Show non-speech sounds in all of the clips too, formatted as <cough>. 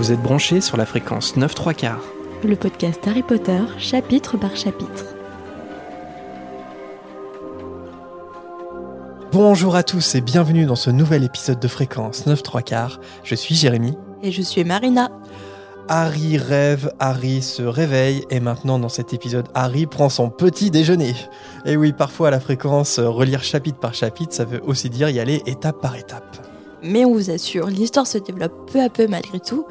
Vous êtes branchés sur la fréquence 9 3 quarts. Le podcast Harry Potter, chapitre par chapitre. Bonjour à tous et bienvenue dans ce nouvel épisode de fréquence 9 3 quarts. Je suis Jérémy. Et je suis Marina. Harry rêve, Harry se réveille et maintenant dans cet épisode, Harry prend son petit déjeuner. Et oui, parfois à la fréquence, relire chapitre par chapitre, ça veut aussi dire y aller étape par étape. Mais on vous assure, l'histoire se développe peu à peu malgré tout,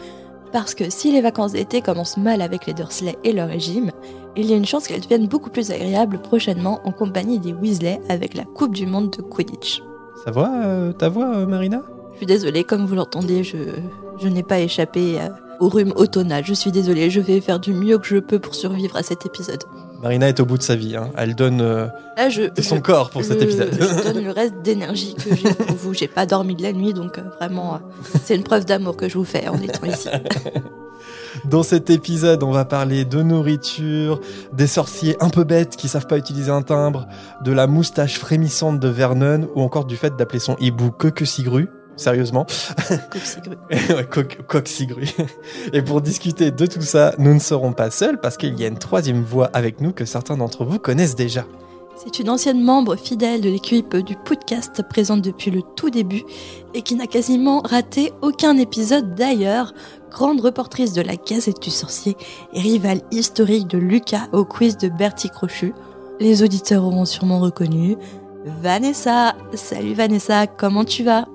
parce que si les vacances d'été commencent mal avec les Dursley et leur régime, il y a une chance qu'elles deviennent beaucoup plus agréables prochainement en compagnie des Weasley avec la Coupe du Monde de Quidditch. Ça va euh, ta voix, euh, Marina? Je suis désolée, comme vous l'entendez, je, je n'ai pas échappé euh, au rhume automnal. Je suis désolée, je vais faire du mieux que je peux pour survivre à cet épisode. Marina est au bout de sa vie. hein. Elle donne euh, Là, je, son je- corps pour cet épisode. Je donne le reste d'énergie que j'ai pour vous. J'ai pas dormi de la nuit, donc euh, vraiment, euh, c'est une preuve d'amour que je vous fais en étant ici. <laughs> Dans cet épisode, on va parler de nourriture, des sorciers un peu bêtes qui savent pas utiliser un timbre, de la moustache frémissante de Vernon ou encore du fait d'appeler son hibou Coquesigru. Sérieusement. <laughs> Ouais, coq-sigru. Et pour discuter de tout ça, nous ne serons pas seuls parce qu'il y a une troisième voix avec nous que certains d'entre vous connaissent déjà. C'est une ancienne membre fidèle de l'équipe du podcast présente depuis le tout début et qui n'a quasiment raté aucun épisode d'ailleurs. Grande reportrice de la Gazette du Sorcier et rivale historique de Lucas au quiz de Bertie Crochu. Les auditeurs auront sûrement reconnu. Vanessa Salut Vanessa, comment tu vas?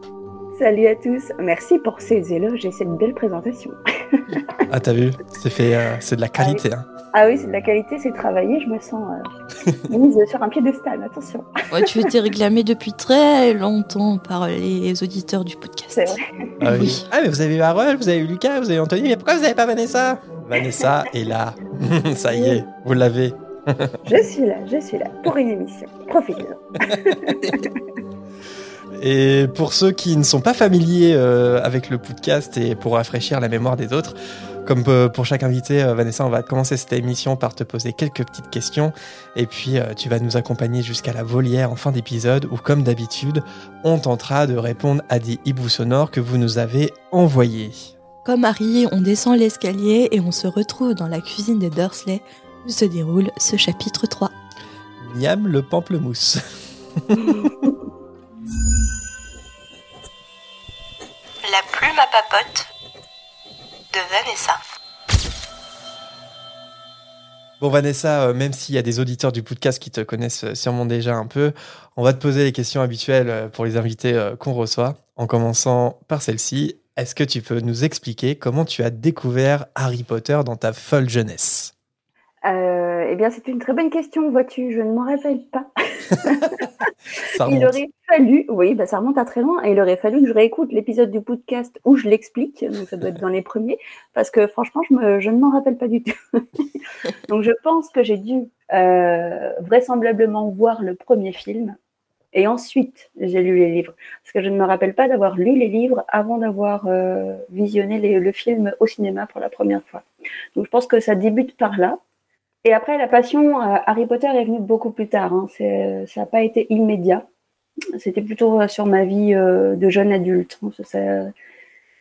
Salut à tous, merci pour ces éloges et cette belle présentation. <laughs> Ah, t'as vu? C'est fait, euh, c'est de la qualité. hein. Ah oui, c'est de la qualité, c'est travaillé, je me sens euh, <laughs> mise sur un piédestal, attention. Ouais, tu étais réclamé depuis très longtemps par les auditeurs du podcast. C'est vrai. Ah, oui. Oui. Ah, mais vous avez eu Harold, vous avez eu Lucas, vous avez eu Anthony, mais pourquoi vous n'avez pas Vanessa? Vanessa est là. <laughs> Ça y est, vous l'avez. Je suis là, je suis là pour une émission. Profitez-en. Et pour ceux qui ne sont pas familiers euh, avec le podcast et pour rafraîchir la mémoire des autres, comme euh, pour chaque invité, euh, Vanessa, on va commencer cette émission par te poser quelques petites questions et puis euh, tu vas nous accompagner jusqu'à la volière en fin d'épisode où, comme d'habitude, on tentera de répondre à des hiboux sonores que vous nous avez envoyés. Comme Harry, on descend l'escalier et on se retrouve dans la cuisine des Dursley où se déroule ce chapitre 3. Miam le pamplemousse. <laughs> La plume à papote de Vanessa. Bon Vanessa, euh, même s'il y a des auditeurs du podcast qui te connaissent euh, sûrement déjà un peu, on va te poser les questions habituelles euh, pour les invités qu'on reçoit, en commençant par celle-ci. Est-ce que tu peux nous expliquer comment tu as découvert Harry Potter dans ta folle jeunesse? Euh, eh bien, c'est une très bonne question, vois-tu, je ne m'en rappelle pas. <laughs> Ça Il aurait fallu, oui, bah, ça remonte à très loin, et il aurait fallu que je réécoute l'épisode du podcast où je l'explique, donc ça doit être dans les premiers, parce que franchement, je, me, je ne m'en rappelle pas du tout. <laughs> donc je pense que j'ai dû euh, vraisemblablement voir le premier film, et ensuite j'ai lu les livres, parce que je ne me rappelle pas d'avoir lu les livres avant d'avoir euh, visionné les- le film au cinéma pour la première fois. Donc je pense que ça débute par là. Et après, la passion euh, Harry Potter est venue beaucoup plus tard. Hein. Ça n'a pas été immédiat. C'était plutôt euh, sur ma vie euh, de jeune adulte. hein.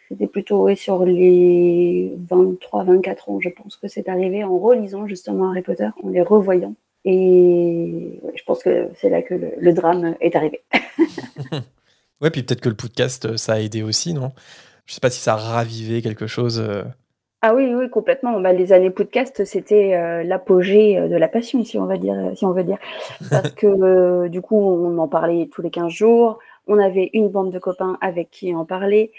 C'était plutôt ouais, sur les 23-24 ans, je pense que c'est arrivé en relisant justement Harry Potter, en les revoyant. Et je pense que c'est là que le, drame est arrivé. <laughs> Ouais, puis peut-être que le podcast, ça a aidé aussi, non? Je sais pas si ça a ravivé quelque chose. Euh. Ah oui, oui, complètement. Bah, les années podcast, c'était euh, l'apogée euh, de la passion, si on va dire, si on veut dire, <laughs> parce que euh, du coup, on en parlait tous les 15 jours. On avait une bande de copains avec qui en parler.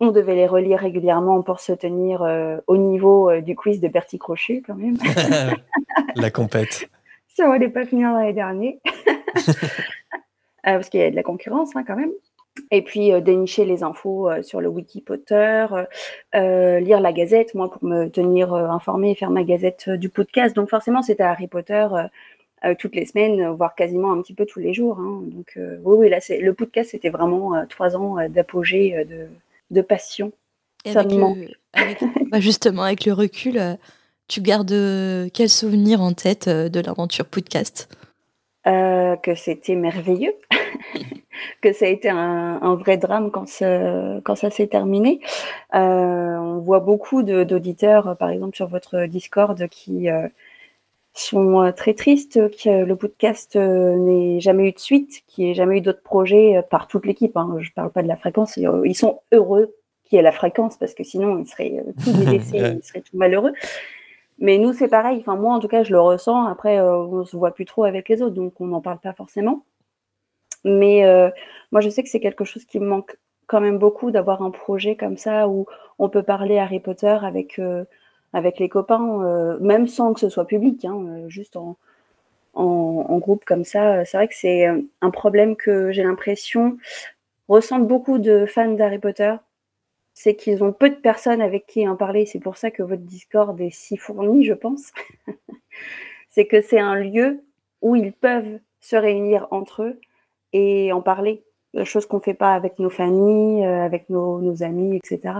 On devait les relire régulièrement pour se tenir euh, au niveau euh, du quiz de Bertie Crochet, quand même. <laughs> <laughs> La compète. Ça allait pas finir l'année dernière. Euh, parce qu'il y a de la concurrence hein, quand même. Et puis euh, dénicher les infos euh, sur le wiki Potter, euh, lire la gazette, moi pour me tenir informée et faire ma gazette du podcast. Donc forcément c'était Harry Potter toutes les semaines, voire quasiment un petit peu tous les jours. hein. Donc oui, oui, là le podcast c'était vraiment trois ans d'apogée, de, de passion. Et avec le- avec- <laughs> bah, justement, avec le recul, tu gardes quel souvenir en tête de l'aventure podcast? Que c'était merveilleux, <laughs> que ça a été un, vrai drame quand, quand ça s'est terminé. on voit beaucoup d'auditeurs, par exemple sur votre Discord, qui sont euh, très tristes que le podcast euh, n'ait jamais eu de suite, qu'il n'y ait jamais eu d'autres projets euh, par toute l'équipe. Hein. Je ne parle pas de la fréquence. Ils sont heureux qu'il y ait la fréquence parce que sinon ils seraient tout <laughs> délaissés, ils seraient tout malheureux. Mais nous, c'est pareil. Enfin, moi, en tout cas, je le ressens. Après, on se voit plus trop avec les autres, donc on n'en parle pas forcément. Mais moi, je sais que c'est quelque chose qui me manque quand même beaucoup d'avoir un projet comme ça où on peut parler Harry Potter avec avec les copains, euh, même sans que ce soit public, hein, euh, juste en, en, groupe comme ça. C'est vrai que c'est euh, un problème que j'ai l'impression ressentent beaucoup de fans d'Harry Potter. C'est qu'ils ont peu de personnes avec qui en parler. C'est pour ça que votre Discord est si fourni, je pense. <laughs> c'est que c'est un lieu où ils peuvent se réunir entre eux et en parler. Chose qu'on ne fait pas avec nos familles, avec nos, nos amis, etc.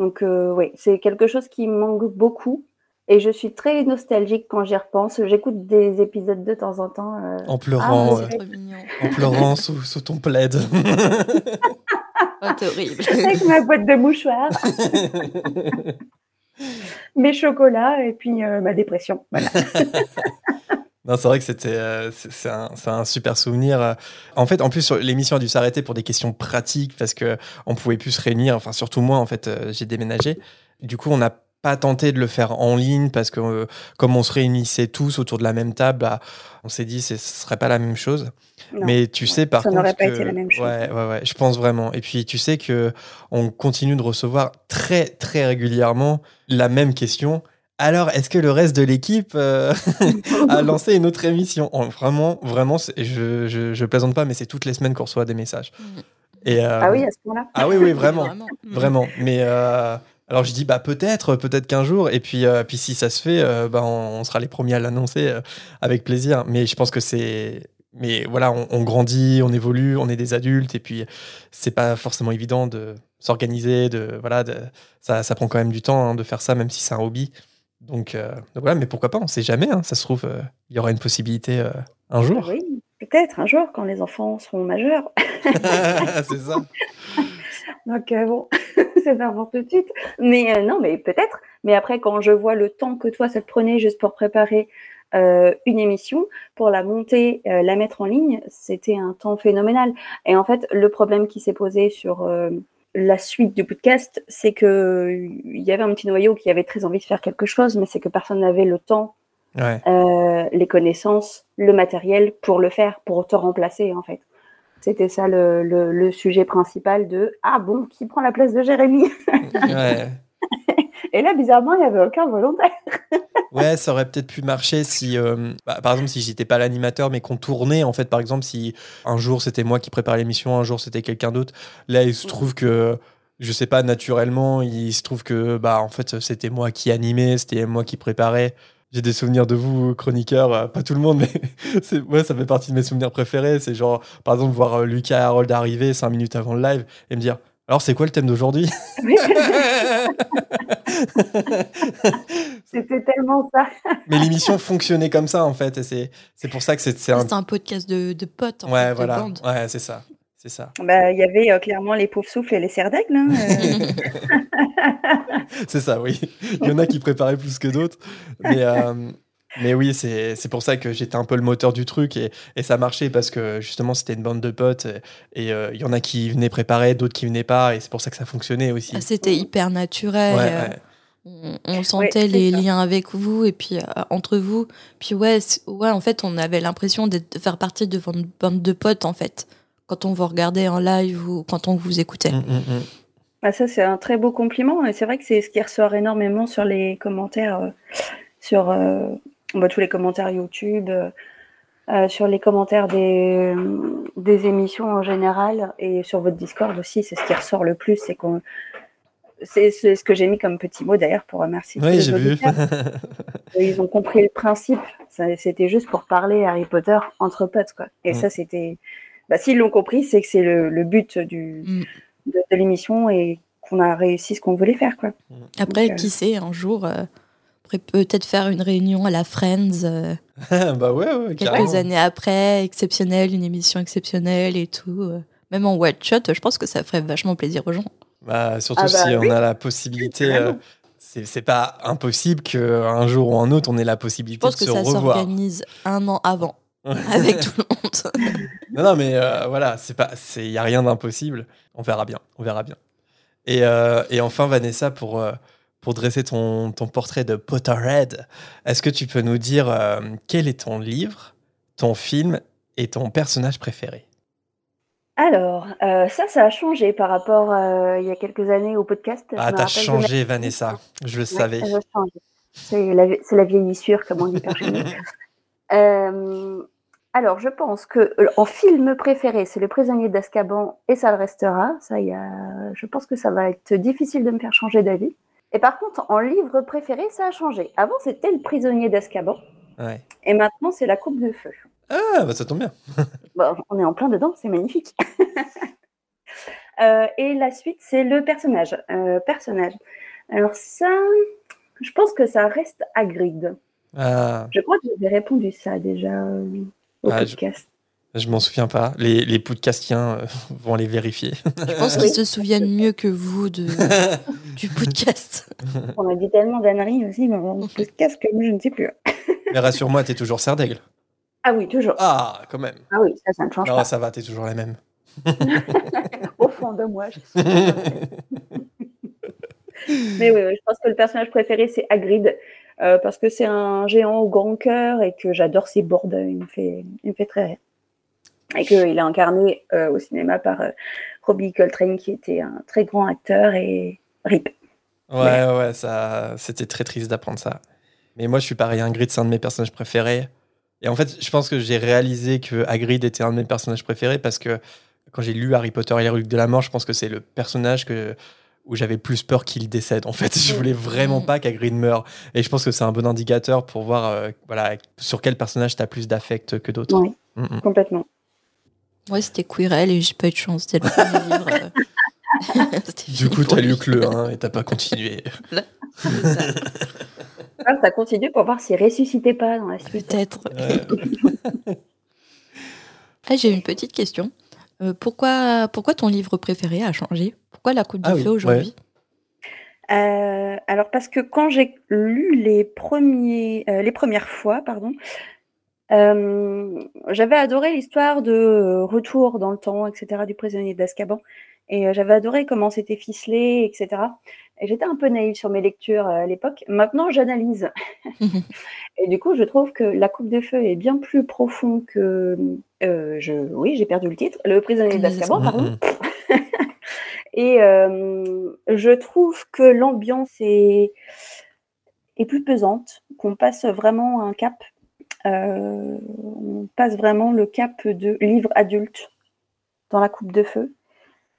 Donc euh, oui, c'est quelque chose qui me manque beaucoup. Et je suis très nostalgique quand j'y repense. J'écoute des épisodes de temps en temps. Euh, en pleurant, ah, en pleurant <laughs> sous, ton plaid. <laughs> oh, horrible. Avec ma boîte de mouchoirs. <laughs> Mes chocolats et puis euh, ma dépression. Voilà. <laughs> Non, c'est vrai que c'était euh, c'est un, un, super souvenir. En fait, en plus, l'émission a dû s'arrêter pour des questions pratiques parce que on pouvait plus se réunir. Enfin, surtout moi, en fait, euh, j'ai déménagé. Du coup, on n'a pas tenté de le faire en ligne parce que euh, comme on se réunissait tous autour de la même table, bah, on s'est dit ce serait pas la même chose. Mais tu sais par contre ça pas été la même chose. Ouais, ouais, ouais, je pense vraiment. Et puis tu sais que on continue de recevoir très très régulièrement la même question alors, est-ce que le reste de l'équipe euh, <laughs> a lancé une autre émission? Vraiment, vraiment, je, je, plaisante pas, mais c'est toutes les semaines qu'on reçoit des messages. Mm. Et, euh, ah oui, à ce moment-là? Ah oui, oui, vraiment. vraiment. Mais euh, alors, je dis, bah, peut-être, peut-être qu'un jour. Et puis, puis, si ça se fait, bah, on, sera les premiers à l'annoncer avec plaisir. Mais je pense que c'est. Mais voilà, on, grandit, on évolue, on est des adultes. Et puis, c'est pas forcément évident de s'organiser. De, voilà, ça, ça prend quand même du temps hein, de faire ça, même si c'est un hobby. Donc, euh, voilà, mais pourquoi pas, on ne sait jamais, hein, ça se trouve, euh, il y aura une possibilité euh, un jour. Oui, peut-être un jour, quand les enfants seront majeurs. <laughs> <laughs> c'est ça. Donc bon, <laughs> c'est pas pour tout de suite. Mais non, mais peut-être. Mais après, quand je vois le temps que toi, ça te prenait juste pour préparer une émission, pour la monter, la mettre en ligne, c'était un temps phénoménal. Et en fait, le problème qui s'est posé sur la suite du podcast, c'est que il y avait un petit noyau qui avait très envie de faire quelque chose, mais c'est que personne n'avait le temps, euh, les connaissances, le matériel pour le faire, pour te remplacer en fait. C'était ça le, sujet principal de ah bon, qui prend la place de Jérémy? Et là, bizarrement, il n'y avait aucun volontaire. ouais, ça aurait peut-être pu marcher si, euh, bah, par exemple, si j'étais pas l'animateur, mais qu'on tournait, en fait, par exemple, si un jour c'était moi qui préparais l'émission, un jour c'était quelqu'un d'autre. Là, il se trouve que, je sais pas, naturellement, il se trouve que, bah, en fait, c'était moi qui animais, c'était moi qui préparais. J'ai des souvenirs de vous, chroniqueurs, euh, pas tout le monde, <laughs> mais ouais, ça fait partie de mes souvenirs préférés. C'est genre, par exemple, voir euh, Lucas et Harold arriver cinq minutes avant le live et me dire alors, c'est quoi le thème d'aujourd'hui? <laughs> C'était tellement ça. Mais l'émission fonctionnait comme ça, en fait. Et c'est pour ça que c'est un... un podcast de, de potes, en ouais, fait, voilà. Ouais, c'est ça. C'est ça. Bah, il y avait euh, clairement les pauvres souffles et les serres d'aigle. Hein, euh. <laughs> c'est ça, oui. Il y en a qui préparaient plus que d'autres. Mais, euh, mais oui, c'est pour ça que j'étais un peu le moteur du truc et, et, ça marchait parce que justement c'était une bande de potes et euh, il y en a qui venaient préparer, d'autres qui venaient pas et c'est pour ça que ça fonctionnait aussi. Ah, c'était hyper naturel. Euh, on, sentait les liens avec vous et puis euh, entre vous. Puis ouais, ouais, en fait, on avait l'impression de faire partie de votre bande de potes en fait quand on vous regardait en live ou quand on vous écoutait. Mmh, mmh, mmh. Ah, ça, c'est un très beau compliment. Et c'est vrai que c'est ce qui ressort énormément sur les commentaires, sur tous les commentaires YouTube, euh, euh, sur les commentaires des, des émissions en général et sur votre Discord aussi, c'est ce qui ressort le plus, c'est qu'on c'est ce que j'ai mis comme petit mot d'ailleurs pour remercier. Oui, j'ai vu. <laughs> Ils ont compris le principe. C'était juste pour parler Harry Potter entre potes, quoi. Et mm. ça, c'était. Bah, S'ils l'ont compris, c'est que c'est le, le, but du, mm. de, l'émission et qu'on a réussi ce qu'on voulait faire, quoi. Après, qui euh, sait, un jour, pourrait peut-être faire une réunion à la Friends euh, <laughs> bah ouais, ouais quelques carrément. années après, exceptionnelle, une émission exceptionnelle et tout. euh. Même en one shot, je pense que ça ferait vachement plaisir aux gens. Bah, surtout Ah bah si oui. on a la possibilité. Euh, c'est c'est pas impossible qu'un jour ou un autre, on ait la Je possibilité pense de que se ça revoir. s'organise un an avant <laughs> avec tout le monde. Non, non, mais euh, voilà, c'est pas, c'est, y a rien d'impossible. On verra bien, on verra bien. Et, euh, et enfin, Vanessa, pour, euh, pour dresser ton, ton portrait de Potterhead, est-ce que tu peux nous dire euh, quel est ton livre, ton film et ton personnage préféré? Alors, euh, ça, ça a changé par rapport euh, il y a quelques années au podcast. Ah, t'as changé, Vanessa. Je le Ouais, savais. C'est la, vieillissure, comme on dit par chez nous. <laughs> Alors, je pense que euh, en film préféré, c'est Le Prisonnier d'Azkaban et ça le restera. Ça, y a, je pense que ça va être difficile de me faire changer d'avis. Et par contre, en livre préféré, ça a changé. Avant, c'était Le Prisonnier d'Azkaban Ouais. et maintenant, c'est La Coupe de Feu. Ah, bah ça tombe bien. <laughs> Bon, on est en plein dedans, c'est magnifique. <laughs> Euh, et la suite, c'est le personnage. Euh, personnage. Alors ça, je pense que ça reste Hagrid. Ah, Je crois que j'avais répondu ça déjà euh, au Ah, je- podcast. Je m'en souviens pas. Les, les podcastiens euh, <laughs> vont les vérifier. Je pense qu'ils se souviennent mieux que vous de, <laughs> du podcast. On a dit tellement d'anneries aussi dans le podcast que je ne sais plus. Mais rassure-moi, t'es toujours serre d'aigle. Ah oui, toujours. Ah, quand même. Ah oui, ça, ça ne change Non, pas. ça va, t'es toujours la même. <laughs> Au fond de moi. je sais pas. Mais oui, oui, je pense que le personnage préféré, c'est Hagrid. euh, parce que c'est un géant au grand cœur et que j'adore ses boards. Il me fait, il me fait très rire. Et qu'il est incarné euh, au cinéma par euh, Robbie Coltrane, qui était un très grand acteur et RIP. Ouais, ouais, ça, c'était très triste d'apprendre ça. Mais moi, je suis pareil, Hagrid, c'est un de mes personnages préférés. Et en fait, je pense que j'ai réalisé que Hagrid était un de mes personnages préférés parce que quand j'ai lu Harry Potter et les reliques de la mort, je pense que c'est le personnage que, où j'avais plus peur qu'il décède. En fait, <laughs> je voulais vraiment pas qu'Hagrid meure. Et je pense que c'est un bon indicateur pour voir euh, voilà, sur quel personnage tu as plus d'affect que d'autres. Oui, Mm, mm. complètement. Moi, c'était Quirrell et j'ai pas eu de chance. C'était le premier <laughs> livre. euh. <laughs> Du coup, t'as lu que le 1 et t'as pas continué. <laughs> Ça, Alors, ça continue pour voir s'il ressuscitait pas dans la suite. Peut-être. Ouais. Ah, j'ai une petite question. Euh, pourquoi, pourquoi ton livre préféré a changé? Pourquoi la Coupe de Ah oui, Feu aujourd'hui? Euh, alors parce que quand j'ai lu les premiers, euh, les premières fois, pardon, euh, j'avais adoré l'histoire de euh, retour dans le temps, etc. du prisonnier d'Azkaban, et euh, j'avais adoré comment c'était ficelé, etc. Et j'étais un peu naïve sur mes lectures euh, à l'époque. Maintenant, j'analyse, <laughs> <laughs> et du coup, je trouve que la Coupe de Feu est bien plus profond que, euh, je, oui, j'ai perdu le titre, le prisonnier d'Azkaban, pardon. <laughs> Et euh, je trouve que l'ambiance est, est plus pesante, qu'on passe vraiment un cap. Euh, on passe vraiment le cap de livre adulte dans la coupe de feu.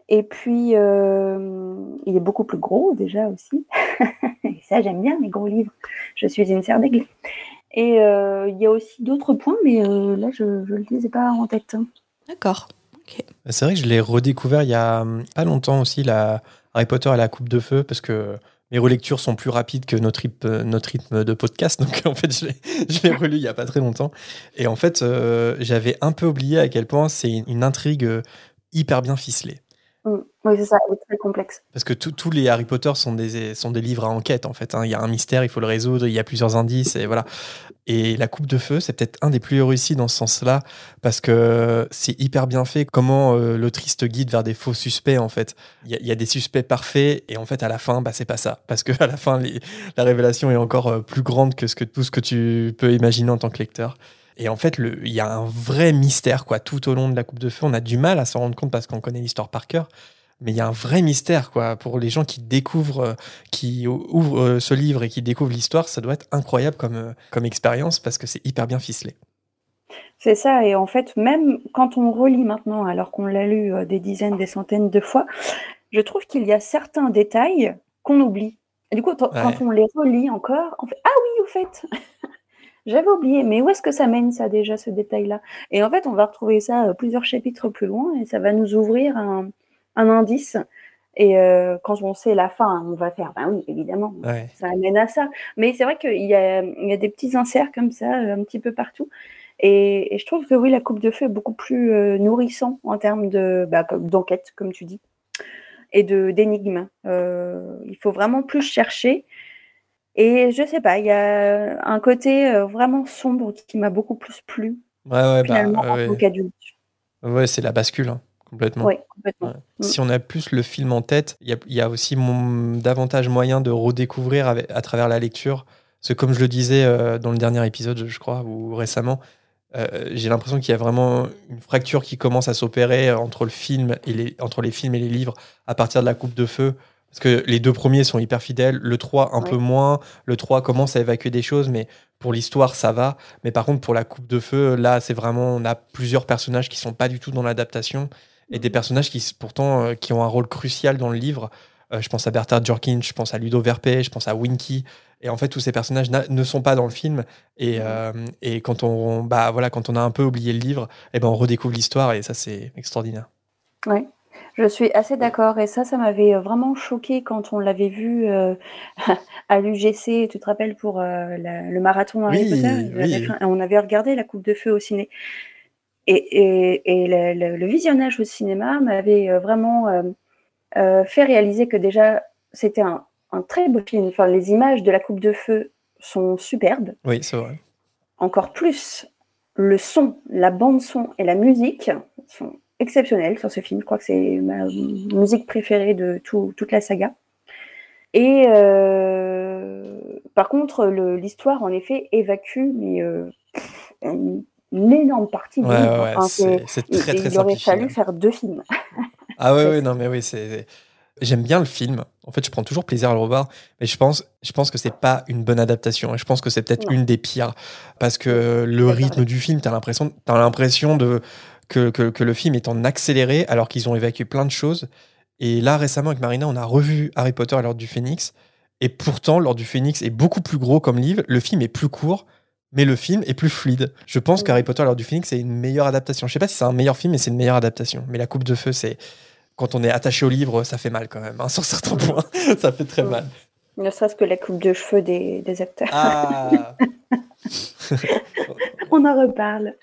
Et puis, euh, il est beaucoup plus gros déjà aussi. <laughs> Et ça, j'aime bien les gros livres. Je suis une serre d'aigle. Et euh, il y a aussi d'autres points, mais euh, là, je ne le disais pas en tête. D'accord. C'est vrai que je l'ai redécouvert il y a hum, pas longtemps aussi, la Harry Potter et la Coupe de Feu, parce que mes relectures sont plus rapides que notre rythme, notre rythme de podcast. <laughs> Donc en fait, je l'ai- relu il y a pas très longtemps. Et en fait, euh, j'avais un peu oublié à quel point c'est une intrigue euh, hyper bien ficelée. Oui, c'est ça, elle est très complexe. Parce que tous- les Harry Potter sont des, livres à enquête, en fait. hein. Il y a un mystère, il faut le résoudre, il y a plusieurs indices, et voilà. Et La Coupe de Feu, c'est peut-être un des plus réussis dans ce sens-là, parce que c'est hyper bien fait comment euh, l'autrice te guide vers des faux suspects, en fait. Il y, a- des suspects parfaits, et en fait, à la fin, bah, c'est pas ça. Parce que <laughs> à la fin, la révélation est encore euh, plus grande que, que tout ce que tu peux imaginer en tant que lecteur. Et en fait, il y a un vrai mystère, quoi, tout au long de La Coupe de Feu. On a du mal à s'en rendre compte parce qu'on connaît l'histoire par cœur. Mais il y a un vrai mystère, quoi. Pour les gens qui découvrent, euh, qui ou- ouvrent euh, ce livre et qui découvrent l'histoire, ça doit être incroyable comme, euh, comme expérience parce que c'est hyper bien ficelé. C'est ça, et en fait, même quand on relit maintenant, alors qu'on l'a lu des dizaines, des centaines de fois, je trouve qu'il y a certains détails qu'on oublie. Et du coup, quand Ouais. on les relit encore, on fait Ah oui, au fait, <laughs> j'avais oublié, mais où est-ce que ça mène, ça, déjà, ce détail-là? Et en fait, on va retrouver ça plusieurs chapitres plus loin, et ça va nous ouvrir un, un indice. Et euh, quand on sait la fin, on va faire, ben oui, évidemment, ça amène à ça. Mais c'est vrai qu'il y a, il y a des petits inserts comme ça, un petit peu partout. Et, je trouve que oui, la coupe de feu est beaucoup plus euh, nourrissant en termes de, bah, d'enquête, comme tu dis, et de d'énigmes. Euh, il faut vraiment plus chercher. Et je sais pas, il y a un côté vraiment sombre qui m'a beaucoup plus plu. Ouais, ouais, bah, finalement, en tant qu'adulte. Ouais, c'est la bascule. Hein. Complètement. Oui, complètement. Mm. Si on a plus le film en tête, il y, a aussi davantage moyen de redécouvrir à travers la lecture. Parce que comme je le disais euh, dans le dernier épisode, je crois, ou récemment, euh, j'ai l'impression qu'il y a vraiment une fracture qui commence à s'opérer entre le film et les, entre les films et les livres à partir de la coupe de feu. Parce que les deux premiers sont hyper fidèles, le 3 un peu moins, le 3 commence à évacuer des choses, mais pour l'histoire ça va. Mais par contre pour la coupe de feu, là c'est vraiment, on a plusieurs personnages qui sont pas du tout dans l'adaptation et des personnages qui pourtant euh, qui ont un rôle crucial dans le livre. Euh, je pense à Bertha Jorkins, je pense à Ludo Verpe, je pense à Winky. Et en fait, tous ces personnages ne sont pas dans le film. Et, euh, et, quand, on, bah, voilà, quand on a un peu oublié le livre, et eh ben, on redécouvre l'histoire et ça, c'est extraordinaire. Oui, je suis assez d'accord. Et ça, ça m'avait vraiment choqué quand on l'avait vu <laughs> à l'UGC, tu te rappelles, pour le marathon Harry Potter? On avait regardé la Coupe de Feu au ciné. Et, le, visionnage au cinéma m'avait euh, vraiment euh, euh, fait réaliser que déjà, c'était un, très beau film. Enfin, les images de la coupe de feu sont superbes. Oui, c'est vrai. Encore plus, le son, la bande son et la musique sont exceptionnels sur ce film. Je crois que c'est ma musique préférée de toute la saga. Et par contre, l'histoire, en effet, évacue mais, une énorme partie du c'est très, très Il aurait fallu faire deux films. <laughs> ah ouais, <laughs> ouais, non, mais oui, c'est. J'aime bien le film. En fait, je prends toujours plaisir à le revoir, mais je pense, je pense que c'est pas une bonne adaptation. Et je pense que c'est peut-être une des pires parce que le rythme du film, t'as l'impression, as l'impression de que, que, que, le film est en accéléré alors qu'ils ont évacué plein de choses. Et là, récemment avec Marina, on a revu Harry Potter à l'ordre du Phénix. Et pourtant, l'ordre du Phénix est beaucoup plus gros comme livre. Le film est plus court mais le film est plus fluide. Je pense qu'Harry Potter l'heure du Phoenix c'est une meilleure adaptation. Je sais pas si c'est un meilleur film, mais c'est une meilleure adaptation. Mais la Coupe de Feu, c'est quand on est attaché au livre, ça fait mal quand même. Hein, <laughs> sur certains points, ça fait très mal. Ne serait-ce que la coupe de cheveux des, acteurs. Ah. <laughs> on en reparle.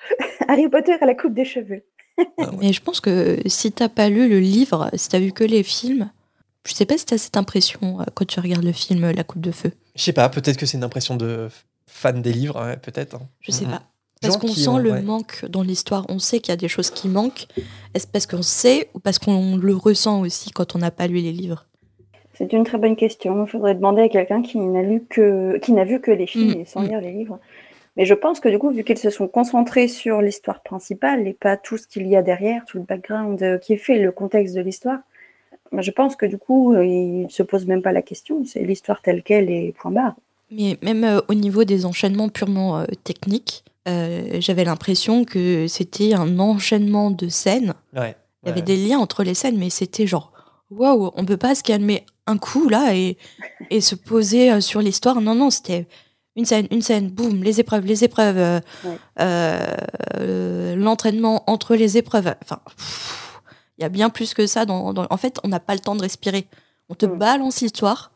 Harry Potter à la coupe des cheveux. Ah mais je pense que si t'as pas lu le livre, si t'as vu que les films, je sais pas si t'as cette impression euh, quand tu regardes le film La Coupe de Feu. Je sais pas, peut-être que c'est une impression de fan des livres, peut-être. Hein. Je sais pas. Parce qu'on sent le manque dans l'histoire. On sait qu'il y a des choses qui manquent. Est-ce parce qu'on sait ou parce qu'on le ressent aussi quand on n'a pas lu les livres? C'est une très bonne question. Il faudrait demander à quelqu'un qui n'a lu que qui n'a vu que les films mm. et sans lire les livres. Mais je pense que du coup, vu qu'ils se sont concentrés sur l'histoire principale et pas tout ce qu'il y a derrière, tout le background euh, qui est fait, le contexte de l'histoire, je pense que du coup, euh, ils ne se posent même pas la question. C'est l'histoire telle qu'elle et point barre. Mais même euh, au niveau des enchaînements purement euh, techniques, euh, j'avais l'impression que c'était un enchaînement de scènes. Il y avait des liens entre les scènes, mais c'était genre, waouh, on peut pas se calmer un coup là et, et se poser sur l'histoire. Non, non, c'était une scène, une scène, boum, les épreuves, les épreuves, l'entraînement entre les épreuves. Enfin, il y a bien plus que ça. Dans, en fait, on n'a pas le temps de respirer. On te mm. balance l'histoire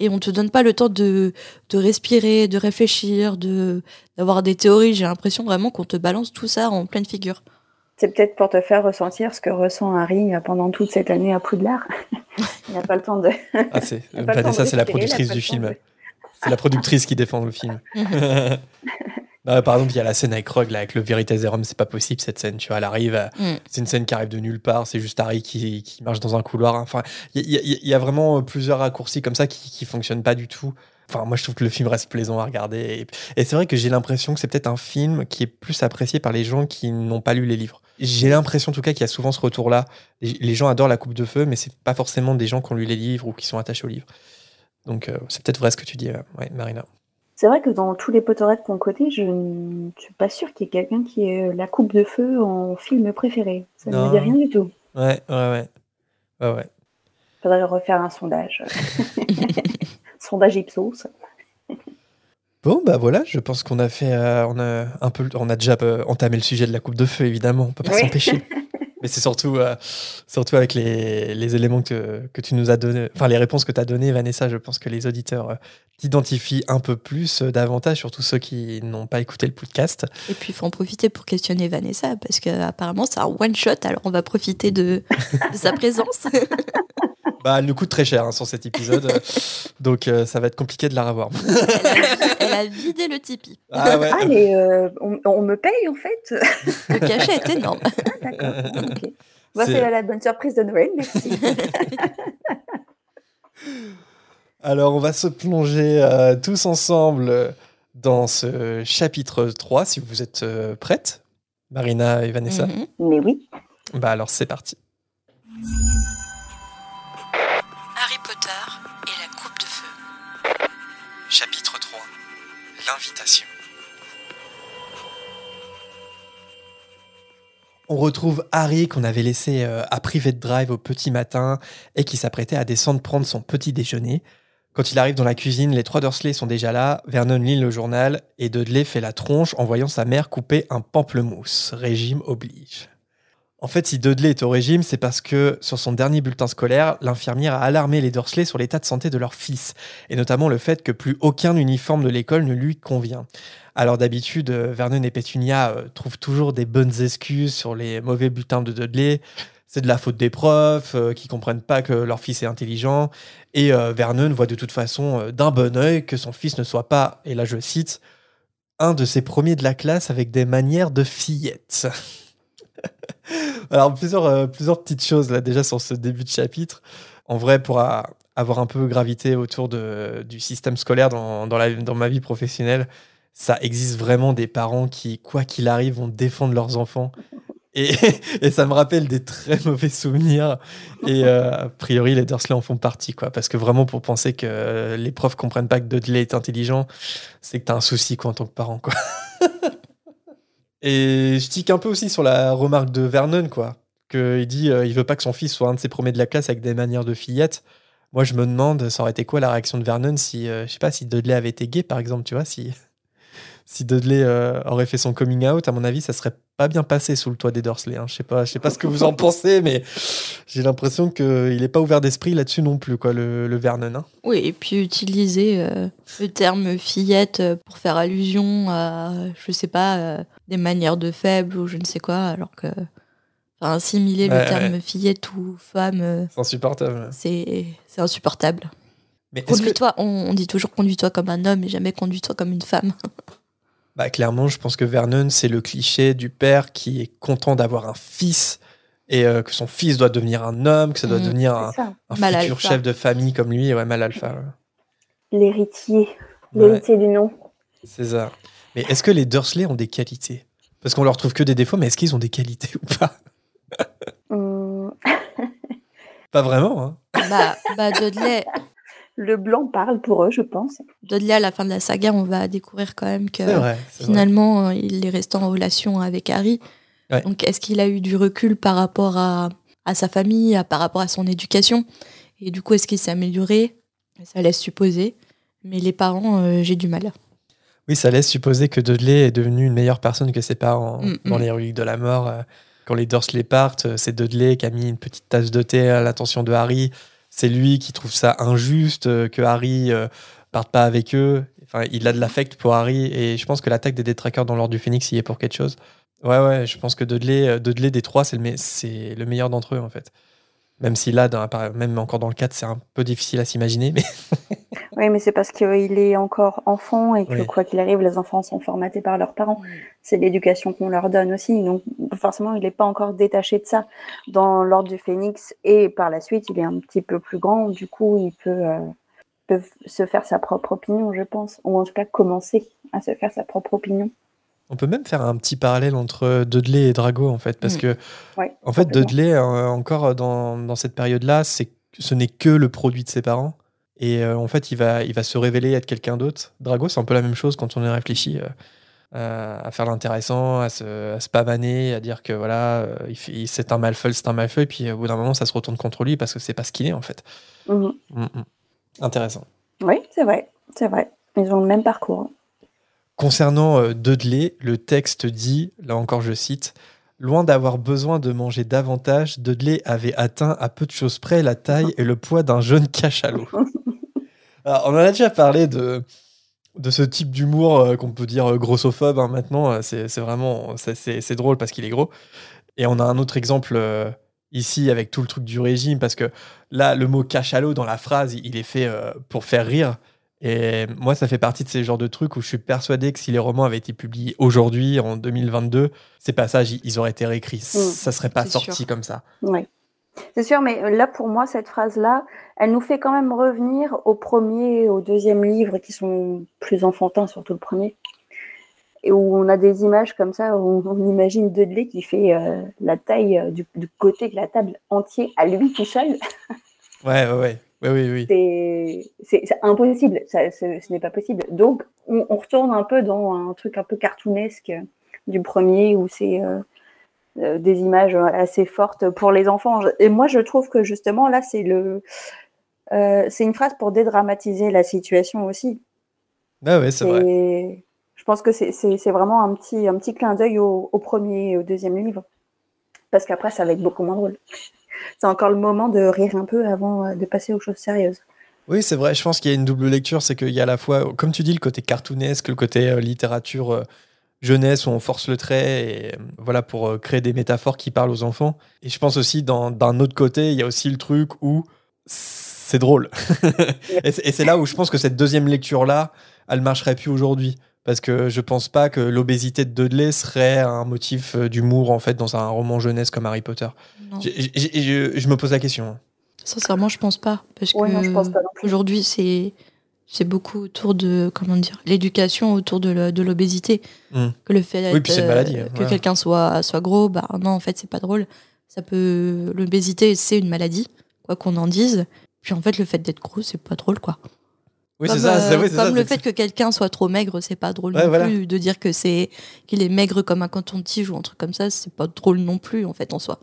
et on te donne pas le temps de, de respirer, de réfléchir, de d'avoir des théories. J'ai l'impression vraiment qu'on te balance tout ça en pleine figure. C'est peut-être pour te faire ressentir ce que ressent Harry pendant toute cette année à Poudlard. <laughs> Il n'a pas le temps de. Ah, c'est <laughs> Vanessa, c'est la productrice du film. C'est la productrice qui défend le film. <laughs> Bah, par exemple, il y a la scène avec Rogue, là, avec le Veritaserum, c'est pas possible cette scène, tu vois. Elle arrive, euh, mm. c'est une scène qui arrive de nulle part, c'est juste Harry qui, qui, marche dans un couloir. Enfin, il y, a vraiment plusieurs raccourcis comme ça qui, qui fonctionnent pas du tout. Enfin, moi, je trouve que le film reste plaisant à regarder. Et, c'est vrai que j'ai l'impression que c'est peut-être un film qui est plus apprécié par les gens qui n'ont pas lu les livres. J'ai l'impression, en tout cas, qu'il y a souvent ce retour-là. Les, gens adorent La Coupe de Feu, mais c'est pas forcément des gens qui ont lu les livres ou qui sont attachés aux livres. Donc, euh, c'est peut-être vrai ce que tu dis, euh, ouais, Marina. C'est vrai que dans tous les Potterheads qu'on côté, je ne suis pas sûre qu'il y ait quelqu'un qui ait la coupe de feu en film préféré. Ça ne me dit rien du tout. Ouais, ouais, ouais. ouais, ouais. Faudrait refaire un sondage. <laughs> sondage Ipsos. Bon, bah voilà, je pense qu'on a fait, euh, on a un peu, on a déjà euh, entamé le sujet de la coupe de feu, évidemment, on peut pas s'empêcher. <laughs> Mais c'est surtout, euh, surtout avec les, les éléments que, que, tu nous as donnés, enfin les réponses que tu as données, Vanessa, je pense que les auditeurs euh, t'identifient un peu plus, euh, davantage, surtout ceux qui n'ont pas écouté le podcast. Et puis il faut en profiter pour questionner Vanessa, parce qu'apparemment c'est un one-shot, alors on va profiter de, de sa présence. <laughs> Bah, elle nous coûte très cher hein, sur cet épisode, <laughs> donc ça va être compliqué de la revoir. elle, a, vidé le Tipeee. Ah, ouais. ah mais on, on, me paye en fait. Le cachet est énorme. D'accord. c'est la bonne surprise de Noël, merci. <laughs> Alors, on va se plonger euh, tous ensemble dans ce chapitre 3, si vous êtes euh, prêtes, Marina et Vanessa. Mhm. Mais oui. Bah alors, c'est parti. Et la coupe de feu. Chapitre 3. L'invitation. On retrouve Harry qu'on avait laissé euh, à Private Drive au petit matin et qui s'apprêtait à descendre prendre son petit déjeuner. Quand il arrive dans la cuisine, les trois Dursley sont déjà là, Vernon lit le journal et Dudley fait la tronche en voyant sa mère couper un pamplemousse. Régime oblige. En fait, si Dudley est au régime, c'est parce que sur son dernier bulletin scolaire, l'infirmière a alarmé les Dursley sur l'état de santé de leur fils, et notamment le fait que plus aucun uniforme de l'école ne lui convient. Alors d'habitude, euh, Vernon et Pétunia euh, trouvent toujours des bonnes excuses sur les mauvais bulletins de Dudley. C'est de la faute des profs euh, qui comprennent pas que leur fils est intelligent. Et Vernon voit de toute façon d'un bon oeil que son fils ne soit pas, et là je cite, un de ses premiers de la classe avec des manières de fillette. <laughs> Alors plusieurs, plusieurs petites choses là déjà sur ce début de chapitre. En vrai, pour avoir un peu gravité autour du système scolaire dans, ma vie professionnelle, ça existe vraiment des parents qui, quoi qu'il arrive, vont défendre leurs enfants. Et, <laughs> et, ça me rappelle des très mauvais souvenirs. Et euh, a priori, les Dursley en font partie, quoi. Parce que vraiment, pour penser que les profs comprennent pas que Dudley est intelligent, c'est que tu as un souci, quoi, en tant que parent, quoi. <laughs> et je tique un peu aussi sur la remarque de Vernon, quoi. Qu'il dit, euh, il veut pas que son fils soit un de ses premiers de la classe avec des manières de fillette. Moi, je me demande, ça aurait été quoi la réaction de Vernon si, euh, je sais pas, si Dudley avait été gay, par exemple, tu vois, si si Dudley euh, aurait fait son coming out, à mon avis, ça serait pas bien passé sous le toit des Dursley. Hein. Je sais pas, je sais pas ce que vous en pensez, mais j'ai l'impression qu'il n'est pas ouvert d'esprit là-dessus non plus, quoi, le, Vernon. Hein. Oui, et puis utiliser euh, le terme fillette pour faire allusion à, je sais pas, euh, des manières de faible ou je ne sais quoi, alors que enfin, assimiler le terme fillette ou femme, c'est insupportable. C'est insupportable. Mais conduis-toi, on, on dit toujours conduis-toi comme un homme et jamais conduis-toi comme une femme. <laughs> Bah, clairement, je pense que Vernon, c'est le cliché du père qui est content d'avoir un fils et euh, que son fils doit devenir un homme, que ça doit mm. devenir un, futur chef de famille comme lui, ouais, mal alpha. L'héritier, l'héritier du nom. C'est ça. Mais est-ce que les Dursley ont des qualités? Parce qu'on leur trouve que des défauts, mais est-ce qu'ils ont des qualités ou pas? Mm. <laughs> Pas vraiment. Hein. Bah, bah Dudley, le blanc parle pour eux, je pense. De à la fin de la saga, on va découvrir quand même que finalement, euh, il est resté en relation avec Harry. Donc, est-ce qu'il a eu du recul par rapport à, sa famille, par rapport à son éducation? Et du coup, est-ce qu'il s'est amélioré? Ça laisse supposer. Mais les parents, euh, j'ai du mal. Oui, ça laisse supposer que Dudley est devenu une meilleure personne que ses parents mm, dans mm. les reliques de la mort. Euh, quand les Dursley partent, c'est Dudley qui a mis une petite tasse de thé à l'attention de Harry c'est lui qui trouve ça injuste euh, que Harry euh, parte pas avec eux. Il a de l'affect pour Harry et je pense que l'attaque des détraqueurs dans l'ordre du Phénix y est pour quelque chose. Ouais, ouais, je pense que Dudley, euh, Dudley des trois, c'est le, le meilleur d'entre eux en fait. Même si là, même encore dans le 4, c'est un peu difficile à s'imaginer. <laughs> oui, mais c'est parce qu'il est encore enfant et que quoi qu'il arrive, les enfants sont formatés par leurs parents. C'est l'éducation qu'on leur donne aussi. Donc forcément, il n'est pas encore détaché de ça. Dans l'ordre du phénix et par la suite, il est un petit peu plus grand. Du coup, il peut, euh, peut se faire sa propre opinion, je pense. Ou en tout cas, commencer à se faire sa propre opinion. On peut même faire un petit parallèle entre Dudley et Drago, en fait, parce mm. que, en fait, Dudley, euh, encore dans, cette période-là, c'est, ce n'est que le produit de ses parents. Et euh, en fait, il va, il va se révéler être quelqu'un d'autre. Drago, c'est un peu la même chose quand on y réfléchit euh, à faire l'intéressant, à se, à se, pavaner, à dire que voilà, il, c'est un malfeu, c'est un malfeu, et puis au bout d'un moment, ça se retourne contre lui parce que c'est pas ce qu'il est, en fait. Mm-hmm. Mm, mm. Intéressant. Oui, c'est vrai, c'est vrai. Ils ont le même parcours. Concernant euh, Dudley, le texte dit, là encore je cite, Loin d'avoir besoin de manger davantage, Dudley avait atteint à peu de choses près la taille et le poids d'un jeune cachalot. Alors, <laughs> on en a déjà parlé de, de ce type d'humour euh, qu'on peut dire euh, grossophobe hein, maintenant. euh, C'est vraiment c'est- drôle parce qu'il est gros. Et on a un autre exemple euh, ici avec tout le truc du régime parce que là, le mot cachalot dans la phrase, il est fait euh, pour faire rire. Et moi, ça fait partie de ces genres de trucs où je suis persuadé que si les romans avaient été publiés aujourd'hui, en 2022, ces passages, ils- auraient été réécrits. Ça serait pas sorti sûr. comme ça. Oui. C'est sûr, mais euh, là, pour moi, cette phrase-là, elle nous fait quand même revenir au premier et au deuxième livre qui sont plus enfantins, surtout le premier. Et où on a des images comme ça, où on imagine Dudley qui fait euh, la taille euh, du, du côté de la table entier à lui tout seul. Ouais, ouais, ouais. Ouais, oui, oui. C'est impossible, ça, ce, ce n'est pas possible. Donc, on, on retourne un peu dans un truc un peu cartoonesque du premier où c'est euh, euh, des images assez fortes pour les enfants. Et moi, je trouve que justement, là, c'est le. euh, c'est une phrase pour dédramatiser la situation aussi. Ah ouais, c'est vrai. Je pense que c'est vraiment un petit, un petit clin d'œil au, au premier et au deuxième livre. Parce qu'après, ça va être beaucoup moins drôle. C'est encore le moment de rire un peu avant euh, de passer aux choses sérieuses. Oui, c'est vrai. Je pense qu'il y a une double lecture. C'est qu'il y a à la fois, comme tu dis, le côté cartoonesque, le côté euh, littérature euh, jeunesse où on force le trait et voilà pour créer des métaphores qui parlent aux enfants. Et je pense aussi, d'un autre côté, il y a aussi le truc où c'est drôle. <laughs> et c'est et c'est là où je pense que cette deuxième lecture-là, elle marcherait plus aujourd'hui. Parce que je pense pas que l'obésité de Dudley serait un motif euh, d'humour en fait dans un roman jeunesse comme Harry Potter. Je, je me pose la question. hein. Sincèrement, je pense pas. Parce Ouais, que aujourd'hui, c'est. C'est beaucoup autour de comment dire l'éducation autour de le- de l'obésité Mm. que le fait Oui, puis c'est une euh, maladie, hein, que quelqu'un soit soit gros bah non en fait c'est pas drôle ça peut l'obésité c'est une maladie quoi qu'on en dise puis en fait le fait d'être gros c'est pas drôle quoi Oui, comme, c'est ça. euh, c'est- oui, comme ça, le fait que quelqu'un soit trop maigre c'est pas drôle Ouais, non voilà. plus de dire que c'est qu'il est maigre comme un coton-tige ou un truc comme ça c'est pas drôle non plus en fait en soi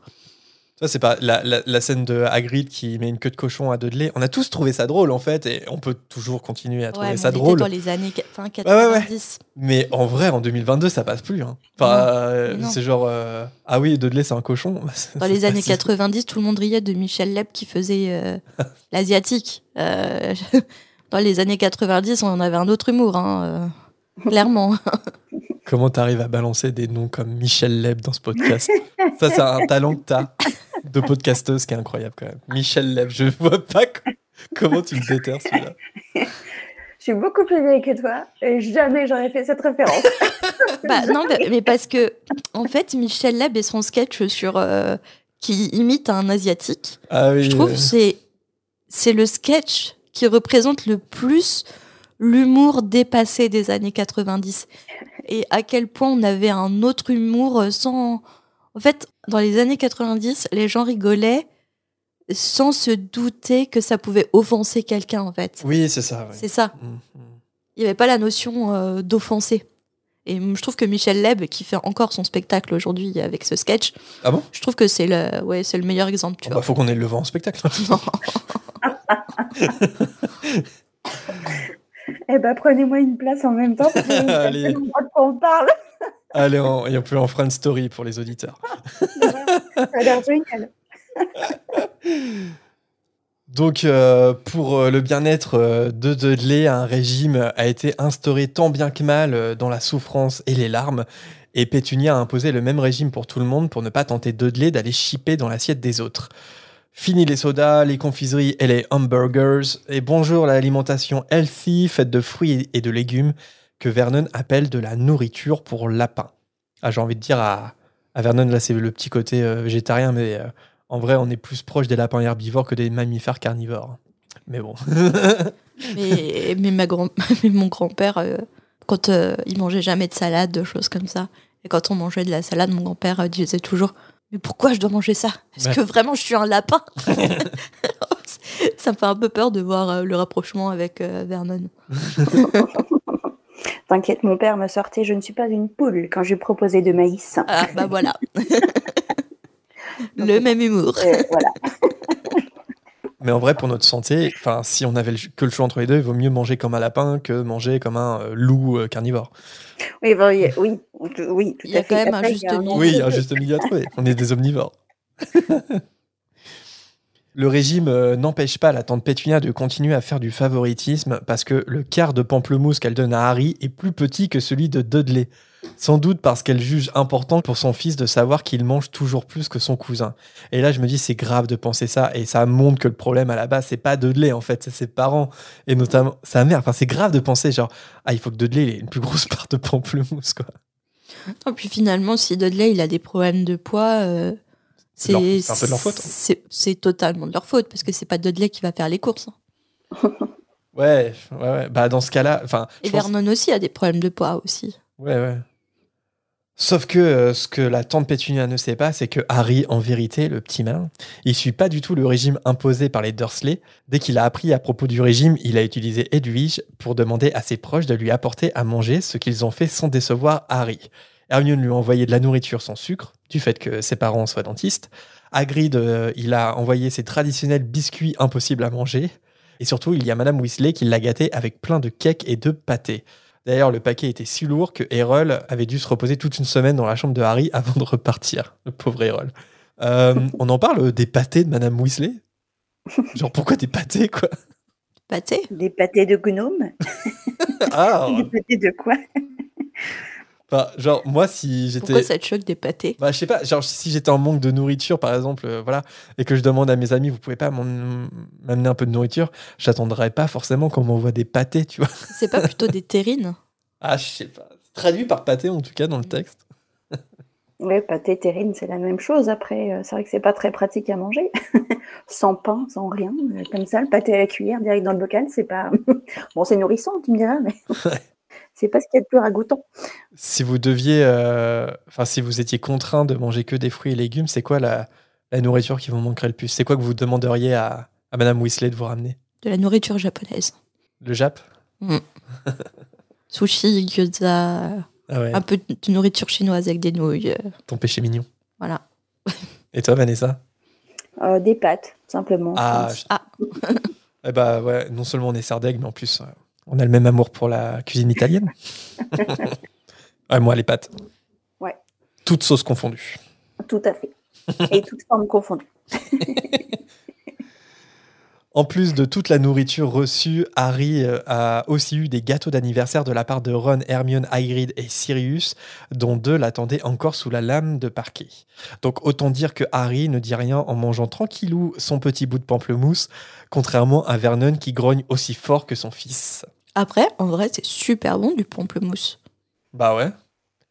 Ça, c'est pas la, la- la scène de Hagrid qui met une queue de cochon à Dudley. On a tous trouvé ça drôle, en fait, et on peut toujours continuer à trouver Ouais, ça drôle. dans les années qua- fin ouais, ouais. 90 Mais en vrai, en 2022, ça passe plus. hein. Enfin, euh, c'est genre, euh, ah oui, Dudley, c'est un cochon. <laughs> Dans les années C'est- 90, tout le monde riait de Michel Leb qui faisait euh, l'asiatique. <laughs> Dans les années 90, on avait un autre humour, hein, euh, clairement. <laughs> Comment t'arrives à balancer des noms comme Michel Leb dans ce podcast? Ça, c'est un talent que t'as de podcasteuse qui est incroyable quand même. Michel Leb, je vois pas co- comment tu le déterres celui-là. Je suis beaucoup plus vieille que toi et jamais j'aurais fait cette référence. <laughs> Bah, non, mais, mais parce que, en fait, Michel Leb et son sketch sur euh, qui imite un asiatique, Ah oui. je trouve euh, que c'est c'est le sketch qui représente le plus l'humour dépassé des années 90 et à quel point on avait un autre humour sans en fait dans les années 90 les gens rigolaient sans se douter que ça pouvait offenser quelqu'un en fait Oui, c'est ça. c'est ça Mm, mm. il n'y avait pas la notion euh, d'offenser et je trouve que Michel Leb qui fait encore son spectacle aujourd'hui avec ce sketch Ah bon? je trouve que c'est le ouais c'est le meilleur exemple tu Oh, vois bah, Faut qu'on ait le vent en spectacle. Non. <laughs> <laughs> <laughs> <laughs> Eh ben, prenez-moi une place en même temps. Parce que <laughs> Allez. on parle. <laughs> Allez, on, et on peut en faire une story pour les auditeurs. Ça a l'air génial. Donc, euh, pour euh, le bien-être euh, de Dudley, un régime a été instauré tant bien que mal dans la souffrance et les larmes. Et Pétunia a imposé le même régime pour tout le monde pour ne pas tenter Dudley d'aller chipper dans l'assiette des autres. Fini les sodas, les confiseries et les hamburgers. Et bonjour l'alimentation healthy, faite de fruits et de légumes, que Vernon appelle de la nourriture pour lapins. Ah, j'ai envie de dire à, à Vernon, là c'est le petit côté euh, végétarien, mais euh, en vrai, on est plus proche des lapins herbivores que des mammifères carnivores. Mais bon. <laughs> mais, <laughs> mais, mon grand-père, euh, quand il mangeait jamais de salade, de choses comme ça, et quand on mangeait de la salade, mon grand-père disait toujours Mais pourquoi je dois manger ça? Est-ce Ouais. que vraiment je suis un lapin? <laughs> Ça me fait un peu peur de voir euh, le rapprochement avec euh, Vernon. <laughs> T'inquiète, mon père me sortait Je ne suis pas une poule quand je lui proposais de maïs. Ah, bah voilà. <laughs> le même humour. Euh, voilà. Mais en vrai, pour notre santé, enfin, si on avait le- que le choix entre les deux, il vaut mieux manger comme un lapin que manger comme un euh, loup carnivore. Oui, oui, oui, Oui, tout Il y a à fait. quand même un juste milieu. Oui, il y a un juste milieu à trouver. On est des omnivores. <laughs> Le régime euh, n'empêche pas la tante Pétunia de continuer à faire du favoritisme parce que le quart de pamplemousse qu'elle donne à Harry est plus petit que celui de Dudley. Sans doute parce qu'elle juge important pour son fils de savoir qu'il mange toujours plus que son cousin. Et là, je me dis, c'est grave de penser ça. Et ça montre que le problème à la base, c'est pas Dudley, en fait, c'est ses parents. Et notamment sa mère. Enfin, c'est grave de penser, genre, ah, il faut que Dudley ait une plus grosse <laughs> part de pamplemousse, quoi. Puis finalement, si Dudley il a des problèmes de poids, euh, C'est c'est un peu de leur faute. hein. C'est c'est totalement de leur faute parce que c'est pas Dudley qui va faire les courses. hein. Ouais, ouais, ouais. Bah, dans ce cas-là, enfin. Et pense- Vernon aussi a des problèmes de poids aussi. Ouais, ouais. Sauf que euh, ce que la tante Pétunia ne sait pas, c'est que Harry, en vérité, le petit malin, il suit pas du tout le régime imposé par les Dursley. Dès qu'il a appris à propos du régime, il a utilisé Edwige pour demander à ses proches de lui apporter à manger, ce qu'ils ont fait sans décevoir Harry. Hermione lui a envoyé de la nourriture sans sucre, du fait que ses parents soient dentistes. Hagrid, euh, il a envoyé ses traditionnels biscuits impossibles à manger. Et surtout, il y a Madame Weasley qui l'a gâté avec plein de cakes et de pâtés. D'ailleurs, le paquet était si lourd que Errol avait dû se reposer toute une semaine dans la chambre de Harry <laughs> avant de repartir. Le pauvre Errol. Euh, <laughs> on en parle des pâtés de Madame Weasley? Genre, pourquoi des pâtés, quoi? Pâté Des pâtés de gnome <laughs> Ah. Des pâtés de quoi? Enfin, genre, moi, si j'étais. Pourquoi ça te choque des pâtés? Bah, je sais pas, genre, si j'étais en manque de nourriture, par exemple, euh, voilà, et que je demande à mes amis, vous pouvez pas m'en- m'amener un peu de nourriture, j'attendrais pas forcément qu'on m'envoie des pâtés, tu vois. C'est pas plutôt des terrines? <laughs> Ah, je sais pas. Traduit par pâté, en tout cas, dans le texte. <laughs> Oui, pâté terrine, c'est la même chose. Après, euh, c'est vrai que c'est pas très pratique à manger. <laughs> sans pain, sans rien. euh, Comme ça, le pâté à la cuillère, direct dans le bocal, c'est pas. bon, c'est nourrissant, tu me diras, mais c'est pas ce qu'il y a de plus ragoûtant. Si vous deviez, euh, enfin, si vous étiez contraint de manger que des fruits et légumes, c'est quoi la, la nourriture qui vous manquerait le plus? C'est quoi que vous demanderiez à, à Madame Weasley de vous ramener? De la nourriture japonaise. Le Jap? <laughs> Sushi, gyoza, Ah ouais, un peu de nourriture chinoise avec des nouilles. ton péché mignon. Voilà. Et toi, Vanessa? Euh, des pâtes, simplement. Ah, Enfin, je- Ah. Eh bah ouais, non seulement on est sardègue, mais en plus, euh, on a le même amour pour la cuisine italienne. ouais, <laughs> moi, les pâtes. Ouais. Toutes sauces confondues. Tout à fait. Et toutes formes confondues. <laughs> En plus de toute la nourriture reçue, Harry euh, a aussi eu des gâteaux d'anniversaire de la part de Ron, Hermione, Hagrid et Sirius, dont deux l'attendaient encore sous la lame de parquet. Donc autant dire que Harry ne dit rien en mangeant tranquillou son petit bout de pamplemousse, contrairement à Vernon qui grogne aussi fort que son fils. Après, en vrai, c'est super bon du pamplemousse. Bah ouais.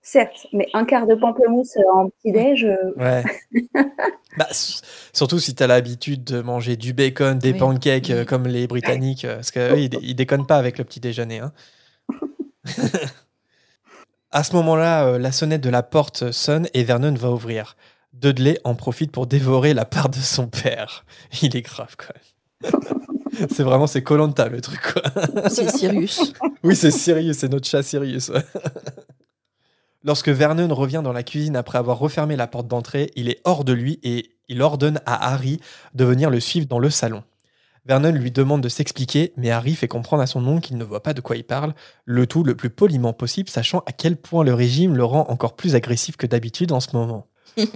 Certes, mais un quart de pamplemousse euh, en petit-déj, euh, Ouais. <laughs> <laughs> Bah, surtout si tu as l'habitude de manger du bacon, des Oui. pancakes euh, Oui. comme les Britanniques, euh, parce qu'eux, ils, dé- ils déconnent pas avec le petit déjeuner. hein. <laughs> à ce moment-là, euh, la sonnette de la porte sonne et Vernon va ouvrir. Dudley en profite pour dévorer la part de son père. Il est grave, quoi. c'est vraiment, c'est Colanta le truc, quoi. C'est Sirius. Oui, c'est Sirius, c'est notre chat Sirius. Lorsque Vernon revient dans la cuisine après avoir refermé la porte d'entrée, il est hors de lui et il ordonne à Harry de venir le suivre dans le salon. Vernon lui demande de s'expliquer, mais Harry fait comprendre à son oncle qu'il ne voit pas de quoi il parle, le tout le plus poliment possible, sachant à quel point le régime le rend encore plus agressif que d'habitude en ce moment. <laughs>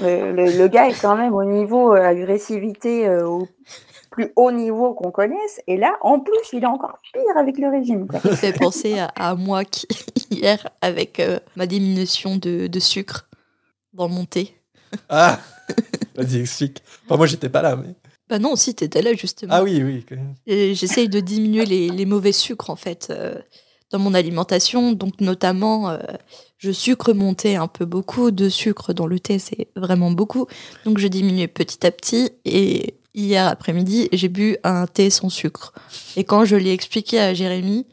Le, le- le gars est quand même au niveau euh, agressivité euh, au plus haut niveau qu'on connaisse. Et là, en plus, il est encore pire avec le régime. <laughs> Ça fait penser à, à moi qui, <laughs> hier avec euh, ma diminution de, de sucre dans mon thé. Ah Vas-y, explique. Enfin, moi, j'étais pas là, mais. Bah non, si t'étais là justement. Ah oui, oui. J'essaye de diminuer les, les mauvais sucres en fait euh, dans mon alimentation. Donc notamment, euh, je sucre mon thé un peu beaucoup. De sucre dans le thé, c'est vraiment beaucoup. Donc je diminue petit à petit. Et hier après-midi, j'ai bu un thé sans sucre. Et quand je l'ai expliqué à Jérémy,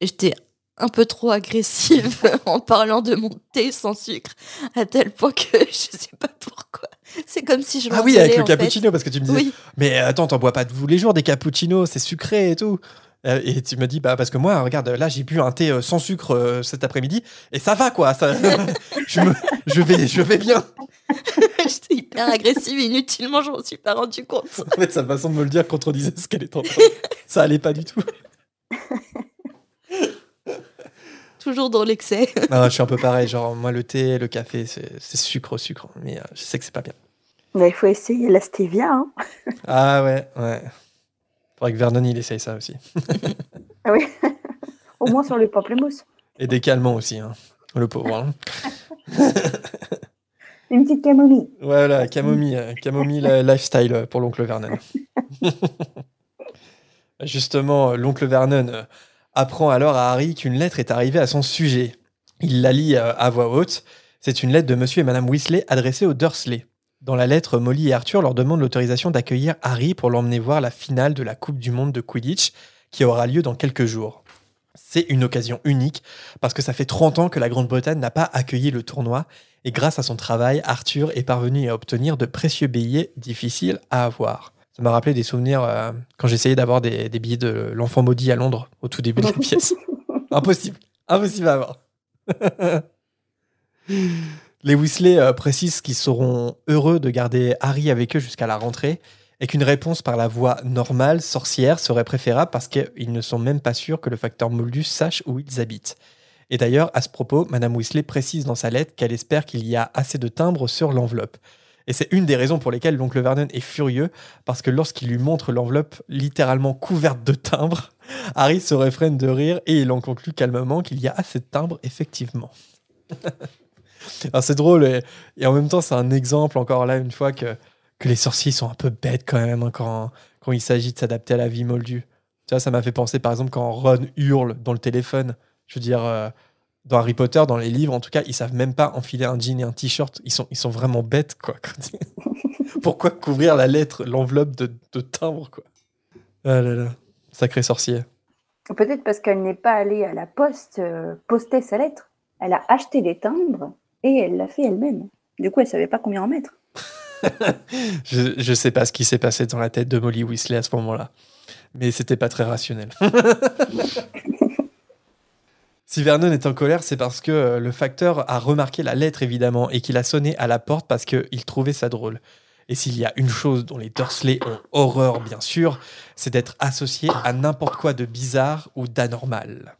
j'étais un peu trop agressive <laughs> en parlant de mon thé sans sucre, à tel point que <laughs> je sais pas pourquoi. C'est comme si je Ah oui, avec le fait. cappuccino, parce que tu me disais, Oui, Mais attends, t'en bois pas tous les jours des cappuccinos, c'est sucré et tout. Euh, Et tu me dis, bah, parce que moi, regarde, là, j'ai bu un thé euh, sans sucre euh, cet après-midi, et ça va, quoi. Ça, <laughs> je, me- je, vais, je vais bien. <laughs> j'étais hyper agressive inutilement, je m'en suis pas rendu compte. En fait, sa façon de me le dire contredisait ce qu'elle est en train. Ça allait pas du tout. <laughs> Toujours dans l'excès. Non, je suis un peu pareil. Genre, moi, le thé, le café, c'est sucre au sucre. Mais euh, je sais que c'est pas bien. Mais il faut essayer la stevia. Hein. Ah ouais, ouais. Faudrait que Vernon, il essaye ça aussi. Ah oui. <laughs> Au moins sur le pamplemousse. Et des calmants aussi, hein. Le pauvre. hein. <laughs> Une petite camomille. Voilà, camomille, euh, camomille lifestyle euh, pour l'oncle Vernon. <laughs> Justement, euh, l'oncle Vernon apprend alors à Harry qu'une lettre est arrivée à son sujet. Il la lit à voix haute. C'est une lettre de monsieur et madame Weasley adressée aux Dursley. Dans la lettre, Molly et Arthur leur demandent l'autorisation d'accueillir Harry pour l'emmener voir la finale de la Coupe du Monde de Quidditch qui aura lieu dans quelques jours. C'est une occasion unique parce que ça fait 30 ans que la Grande-Bretagne n'a pas accueilli le tournoi et grâce à son travail, Arthur est parvenu à obtenir de précieux billets difficiles à avoir. Ça m'a rappelé des souvenirs euh, quand j'essayais d'avoir des, des billets de l'enfant maudit à Londres au tout début de la <laughs> pièce. Impossible. Impossible à avoir. <laughs> Les Weasley euh, précisent qu'ils seront heureux de garder Harry avec eux jusqu'à la rentrée et qu'une réponse par la voie normale, sorcière, serait préférable parce qu'ils ne sont même pas sûrs que le facteur Moldus sache où ils habitent. Et d'ailleurs, à ce propos, Madame Weasley précise dans sa lettre qu'elle espère qu'il y a assez de timbres sur l'enveloppe. Et c'est une des raisons pour lesquelles l'oncle Vernon est furieux, parce que lorsqu'il lui montre l'enveloppe littéralement couverte de timbres, <laughs> Harry se réfrène de rire et il en conclut calmement qu'il y a assez de timbres, effectivement. <laughs> Alors c'est drôle et, en même temps c'est un exemple encore là une fois que, que les sorciers sont un peu bêtes quand même hein, quand, quand il s'agit de s'adapter à la vie moldue. Ça m'a fait penser par exemple quand Ron hurle dans le téléphone. Je veux dire, euh, dans Harry Potter, dans les livres en tout cas, ils savent même pas enfiler un jean et un t-shirt. Ils sont, ils sont vraiment bêtes quoi. <laughs> Pourquoi couvrir la lettre, l'enveloppe de, de timbre quoi? Ah là là, sacré sorcier. Peut-être parce qu'elle n'est pas allée à la poste euh, poster sa lettre. Elle a acheté des timbres et elle l'a fait elle-même. Du coup, elle savait pas combien en mettre. <laughs> Je, je sais pas ce qui s'est passé dans la tête de Molly Weasley à ce moment-là. Mais c'était pas très rationnel. <laughs> si Vernon est en colère, c'est parce que euh, le facteur a remarqué la lettre évidemment et qu'il a sonné à la porte parce qu'il trouvait ça drôle. Et s'il y a une chose dont les Dursley ont horreur, bien sûr, c'est d'être associé à n'importe quoi de bizarre ou d'anormal.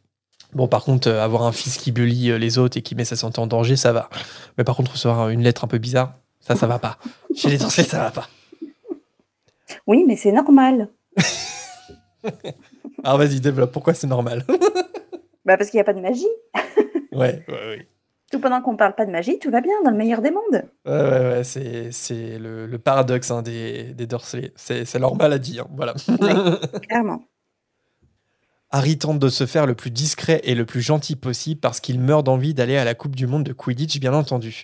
Bon, par contre, euh, avoir un fils qui bully euh, les autres et qui met sa santé en danger, ça va. Mais par contre, recevoir une lettre un peu bizarre, ça, ça va pas. <laughs> Chez les Dursley, ça va pas. Oui, mais c'est normal. <laughs> Alors vas-y, développe. Pourquoi c'est normal? <laughs> Bah parce qu'il n'y a pas de magie. Ouais, ouais, ouais. Tout pendant qu'on parle pas de magie, tout va bien dans le meilleur des mondes. Ouais, ouais, ouais, c'est, c'est le, le paradoxe hein, des, des. C'est, c'est leur maladie, hein, voilà. Clairement. Harry tente de se faire le plus discret et le plus gentil possible parce qu'il meurt d'envie d'aller à la Coupe du Monde de Quidditch, bien entendu.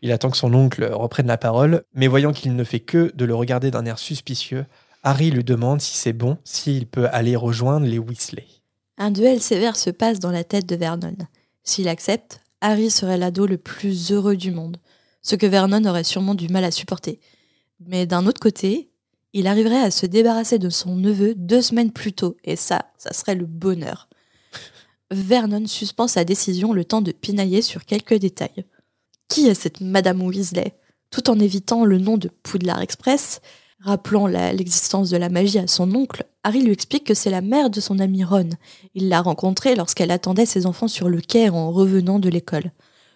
Il attend que son oncle reprenne la parole, mais voyant qu'il ne fait que de le regarder d'un air suspicieux, Harry lui demande si c'est bon, s'il peut aller rejoindre les Weasley. Un duel sévère se passe dans la tête de Vernon. S'il accepte, Harry serait l'ado le plus heureux du monde, ce que Vernon aurait sûrement du mal à supporter. Mais d'un autre côté, il arriverait à se débarrasser de son neveu deux semaines plus tôt, et ça, ça serait le bonheur. Vernon suspend sa décision le temps de pinailler sur quelques détails. Qui est cette Madame Weasley? Tout en évitant le nom de Poudlard Express, rappelant la- l'existence de la magie à son oncle, Harry lui explique que c'est la mère de son ami Ron. Il l'a rencontrée lorsqu'elle attendait ses enfants sur le quai en revenant de l'école.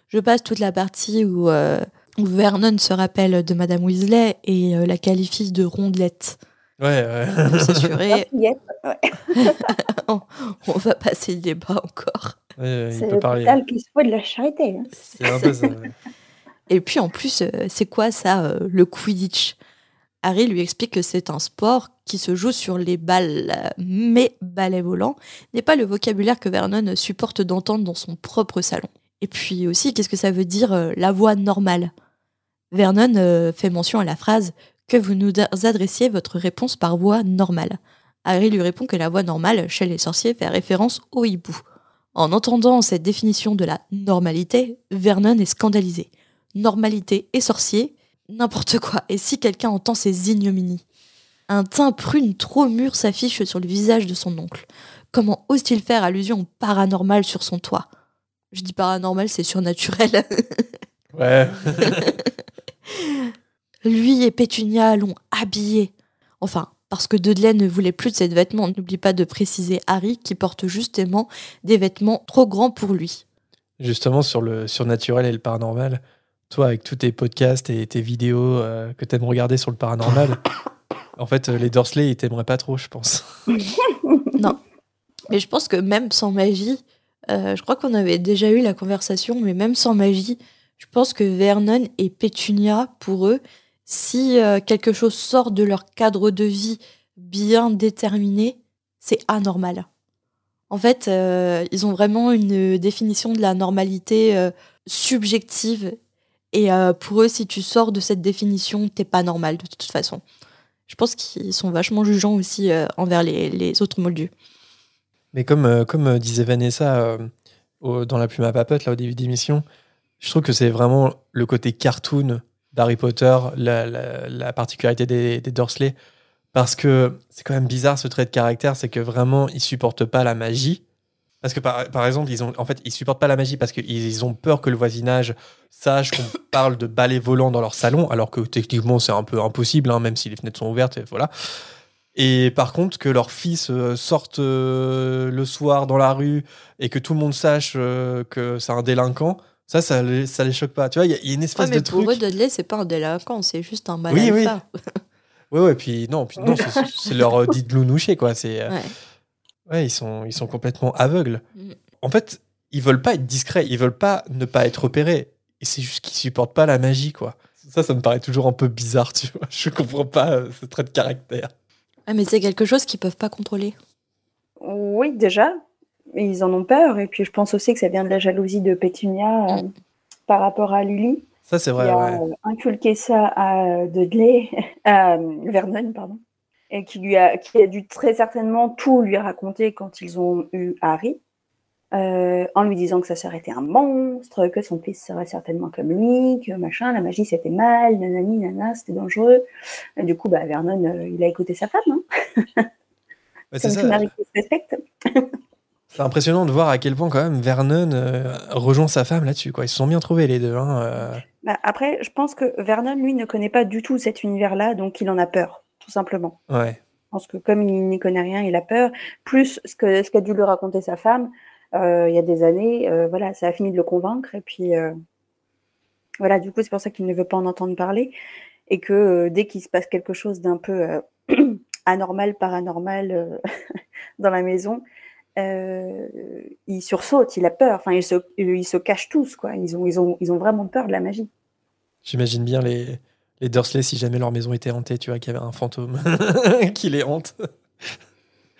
Je passe toute la partie où, euh, Vernon se rappelle de Madame Weasley et euh, la qualifie de rondelette. Ouais, ouais. Pour s'assurer, Yep. Ouais. <laughs> on va passer le débat encore. Ouais, il C'est peut le parler. total qui se fout de la charité. hein. C'est un peu ça. ouais. Et puis en plus, euh, c'est quoi ça, euh, le Quidditch? Harry lui explique que c'est un sport qui se joue sur les balles, mais balai volant n'est pas le vocabulaire que Vernon supporte d'entendre dans son propre salon. Et puis aussi, qu'est-ce que ça veut dire la voix normale? Vernon euh, fait mention à la phrase que vous nous adressiez votre réponse par voix normale. Harry lui répond que la voix normale chez les sorciers fait référence au hibou. En entendant cette définition de la normalité, Vernon est scandalisé normalité et sorcier, n'importe quoi. Et si quelqu'un entend ces ignominies? Un teint prune trop mûr s'affiche sur le visage de son oncle. Comment ose-t-il faire allusion au paranormal sur son toit? Je dis paranormal, c'est surnaturel. Ouais. <laughs> Lui et Pétunia l'ont habillé. Enfin, parce que Dudley ne voulait plus de ces vêtements. N'oublie pas de préciser Harry qui porte justement des vêtements trop grands pour lui. Justement, sur le surnaturel et le paranormal, toi, avec tous tes podcasts et tes vidéos euh, que tu aimes regarder sur le paranormal, <laughs> en fait, euh, les Dursley, ils t'aimeraient pas trop, je pense. <laughs> non. Mais je pense que même sans magie, euh, je crois qu'on avait déjà eu la conversation, mais même sans magie, je pense que Vernon et Pétunia, pour eux, si quelque chose sort de leur cadre de vie bien déterminé, c'est anormal. En fait, ils ont vraiment une définition de la normalité subjective et euh, pour eux, si tu sors de cette définition, t'es pas normal de toute façon. Je pense qu'ils sont vachement jugeants aussi euh, envers les, autres moldus. Mais comme, euh, comme disait Vanessa dans La Plume à Papote, là, au début d'émission, je trouve que c'est vraiment le côté cartoon d'Harry Potter, la, particularité des, des, Dursley. Parce que c'est quand même bizarre ce trait de caractère, c'est que vraiment, ils supportent pas la magie. Parce que par, exemple, ils ont, en fait, ils supportent pas la magie parce qu'ils ont peur que le voisinage sache qu'on <coughs> parle de balais volants dans leur salon, alors que techniquement c'est un peu impossible, hein, même si les fenêtres sont ouvertes, et voilà. Et par contre, que leur fils euh, sorte euh, le soir dans la rue et que tout le monde sache euh, que c'est un délinquant, ça, ça les, ça les choque pas. Tu vois, il y, a une espèce mais de truc. Pour eux, Dudley, c'est pas un délinquant, c'est juste un malade. Oui, oui. oui, <laughs> oui, puis non, puis non, c'est leur dit de lounoucher, quoi. C'est. Ouais, ils sont, ils sont complètement aveugles. Mm. En fait, ils veulent pas être discrets, ils veulent pas ne pas être repérés. Et c'est juste qu'ils supportent pas la magie, quoi. Ça, ça me paraît toujours un peu bizarre, tu vois. Je comprends pas euh, ce trait de caractère. Ah, mais c'est quelque chose qu'ils peuvent pas contrôler. Oui, déjà. Ils en ont peur. Et puis, je pense aussi que ça vient de la jalousie de Pétunia euh, par rapport à Lily. Ça, c'est vrai. Qui a inculqué ça à Dudley, <laughs> à Vernon, pardon et qui, lui a, qui a dû très certainement tout lui raconter quand ils ont eu Harry, euh, en lui disant que sa sœur était un monstre, que son fils serait certainement comme lui, que machin, la magie c'était mal, nanani, nana, c'était dangereux. Et du coup, bah, Vernon, euh, il a écouté sa femme. Hein <laughs> c'est ça. <laughs> C'est impressionnant de voir à quel point quand même Vernon euh, rejoint sa femme là-dessus. Quoi. Ils se sont bien trouvés les deux. Hein, bah, après, je pense que Vernon, lui, ne connaît pas du tout cet univers-là, donc il en a peur tout simplement. Ouais. Je pense que comme il n'y connaît rien, il a peur. Plus ce qu'a ce qu'a dû lui raconter sa femme euh, il y a des années, euh, voilà, ça a fini de le convaincre. Et puis, euh, voilà, du coup, c'est pour ça qu'il ne veut pas en entendre parler. Et que dès qu'il se passe quelque chose d'un peu <clears throat> anormal, paranormal <laughs> dans la maison, il sursaute, il a peur. Enfin, ils se, ils se cachent tous, quoi. Ils ont, ils, ont, ils ont vraiment peur de la magie. J'imagine bien les, les Dursley, si jamais leur maison était hantée, tu vois, qu'il y avait un fantôme <laughs> qui les hante.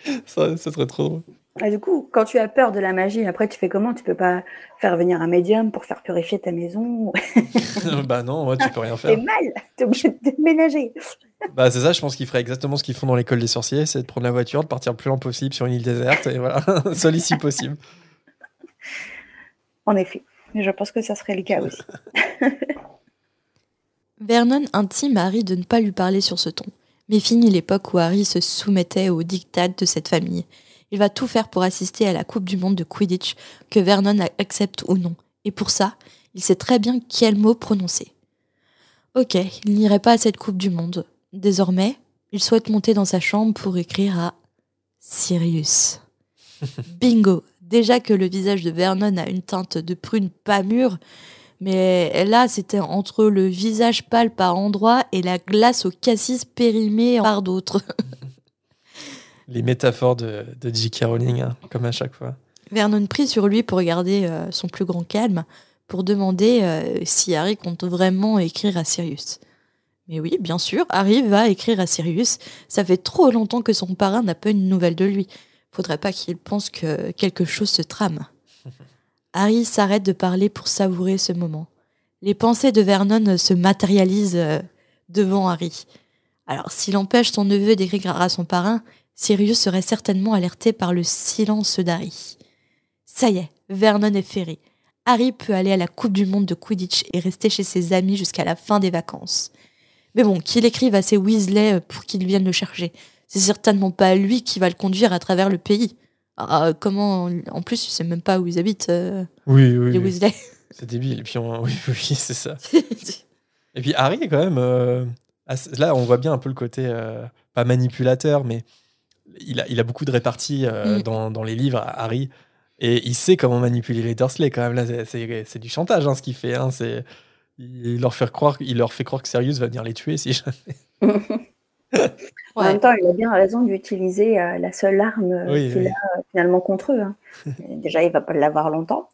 <laughs> ça, serait trop drôle. Et du coup, quand tu as peur de la magie, après tu fais comment? Tu peux pas faire venir un médium pour faire purifier ta maison <laughs> <laughs> Bah non, tu peux rien faire. C'est mal, t'es obligé de déménager. <laughs> bah c'est ça, je pense qu'ils feraient exactement ce qu'ils font dans l'école des sorciers, c'est de prendre la voiture, de partir le plus loin possible sur une île déserte, et voilà, seul ici possible. En effet, mais je pense que ça serait le cas aussi. Vernon intime Harry de ne pas lui parler sur ce ton. Mais finit l'époque où Harry se soumettait aux dictats de cette famille. Il va tout faire pour assister à la Coupe du Monde de Quidditch, que Vernon accepte ou non. Et pour ça, il sait très bien quel mot prononcer. Ok, il n'irait pas à cette Coupe du Monde. Désormais, il souhaite monter dans sa chambre pour écrire à Sirius. <laughs> Bingo Déjà que le visage de Vernon a une teinte de prune pas mûre, mais là, c'était entre le visage pâle par endroits et la glace au cassis périmé par d'autres. <laughs> Les métaphores de, de J.K. Rowling, hein, comme à chaque fois. Vernon prie sur lui pour garder euh, son plus grand calme, pour demander euh, si Harry compte vraiment écrire à Sirius. Mais oui, bien sûr, Harry va écrire à Sirius. Ça fait trop longtemps que son parrain n'a pas une nouvelle de lui. Faudrait pas qu'il pense que quelque chose se trame. <laughs> Harry s'arrête de parler pour savourer ce moment. Les pensées de Vernon se matérialisent euh, devant Harry. Alors, s'il empêche son neveu d'écrire à son parrain, Sirius serait certainement alerté par le silence d'Harry. Ça y est, Vernon est ferré. Harry peut aller à la Coupe du Monde de Quidditch et rester chez ses amis jusqu'à la fin des vacances. Mais bon, qu'il écrive à ses Weasley euh, pour qu'ils viennent le chercher. C'est certainement pas lui qui va le conduire à travers le pays. Ah, comment En plus, tu sais même pas où ils habitent. Euh, oui, oui. Les Weasley. <laughs> C'est débile. Et puis, oui, <laughs> oui, c'est ça. <laughs> Et puis Harry, quand même, euh, Ah, Là, on voit bien un peu le côté, euh, pas manipulateur, mais il a, il a beaucoup de réparties euh, Mm. dans, dans les livres, Harry. Et il sait comment manipuler les Dursley, quand même. Là, c'est- du chantage, hein, ce qu'il fait. hein. C'est- Il leur, fait croire, il leur fait croire que Sirius va venir les tuer si jamais. <laughs> En même temps, il a bien raison d'utiliser euh, la seule arme euh, Oui, qu'il oui. a finalement contre eux. hein. <laughs> Déjà, il va pas l'avoir longtemps,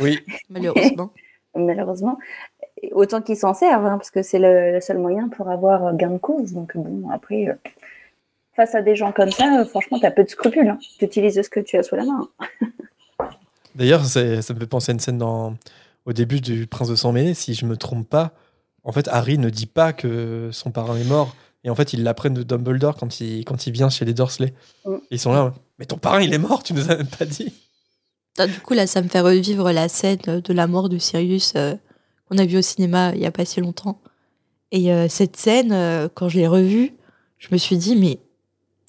Oui, <laughs> Malheureusement. malheureusement. Autant qu'il s'en serve, hein, parce que c'est le, le seul moyen pour avoir gain de cause. Donc bon, après, euh, face à des gens comme ça, euh, franchement, tu as peu de scrupules. Tu utilises ce que tu as sous la main. <laughs> D'ailleurs, ça me fait penser à une scène dans, au début du Prince de Sang Mêlé, si je me trompe pas. En fait, Harry ne dit pas que son parrain est mort. Et en fait, ils l'apprennent de Dumbledore quand il, quand il vient chez les Dursley. Mm. Ils sont là. Mais ton parrain, il est mort, tu nous as même pas dit. Ah, Du coup, là, ça me fait revivre la scène de la mort de Sirius euh, qu'on a vu au cinéma il y a pas si longtemps. Et euh, cette scène, euh, quand je l'ai revue, je me suis dit, mais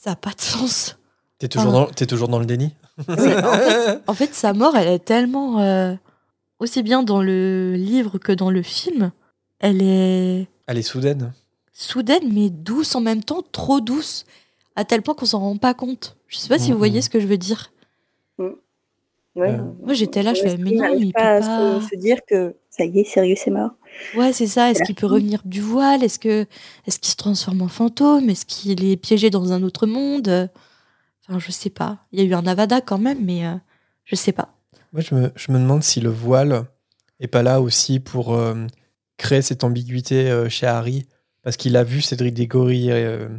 ça n'a pas de sens. T'es toujours, dans, t'es toujours dans le déni <laughs> en, fait, en fait, sa mort, elle est tellement. euh, aussi bien dans le livre que dans le film. Elle est Elle est soudaine. soudaine, mais douce en même temps, trop douce, à tel point qu'on s'en rend pas compte. Je sais pas si vous Mhm. voyez ce que je veux dire. Ouais, Euh, Moi, j'étais là, je fais, mais non, il pas peut pas- se, se dire que ça y est, Sirius est mort? Ouais, c'est ça. Est-ce qu'il peut revenir du voile? Est-ce que est-ce qu'il se transforme en fantôme? Est-ce qu'il est piégé dans un autre monde? Enfin, je sais pas. Il y a eu un Avada quand même, mais euh, je sais pas. Moi, je me, je me demande si le voile est pas là aussi pour euh, créer cette ambiguïté euh, chez Harry, parce qu'il a vu Cédric Diggory euh,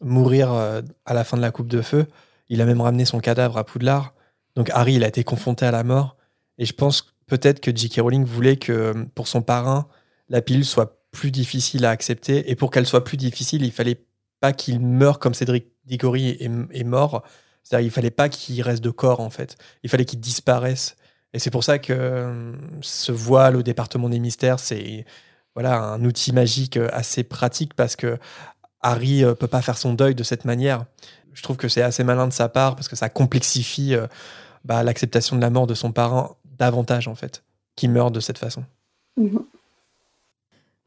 mourir à la fin de la Coupe de Feu. Il a même ramené son cadavre à Poudlard. Donc Harry, il a été confronté à la mort. Et je pense peut-être que J.K. Rowling voulait que pour son parrain, la pilule soit plus difficile à accepter. Et pour qu'elle soit plus difficile, il fallait pas qu'il meure comme Cédric Diggory est, mort. C'est-à-dire, il fallait pas qu'il reste de corps, en fait. Il fallait qu'il disparaisse. Et c'est pour ça que euh, ce voile au département des mystères, c'est voilà un outil magique euh, assez pratique parce que Harry euh, peut pas faire son deuil de cette manière. Je trouve que c'est assez malin de sa part parce que ça complexifie euh, bah, l'acceptation de la mort de son parent davantage en fait, qui meurt de cette façon. Mhm.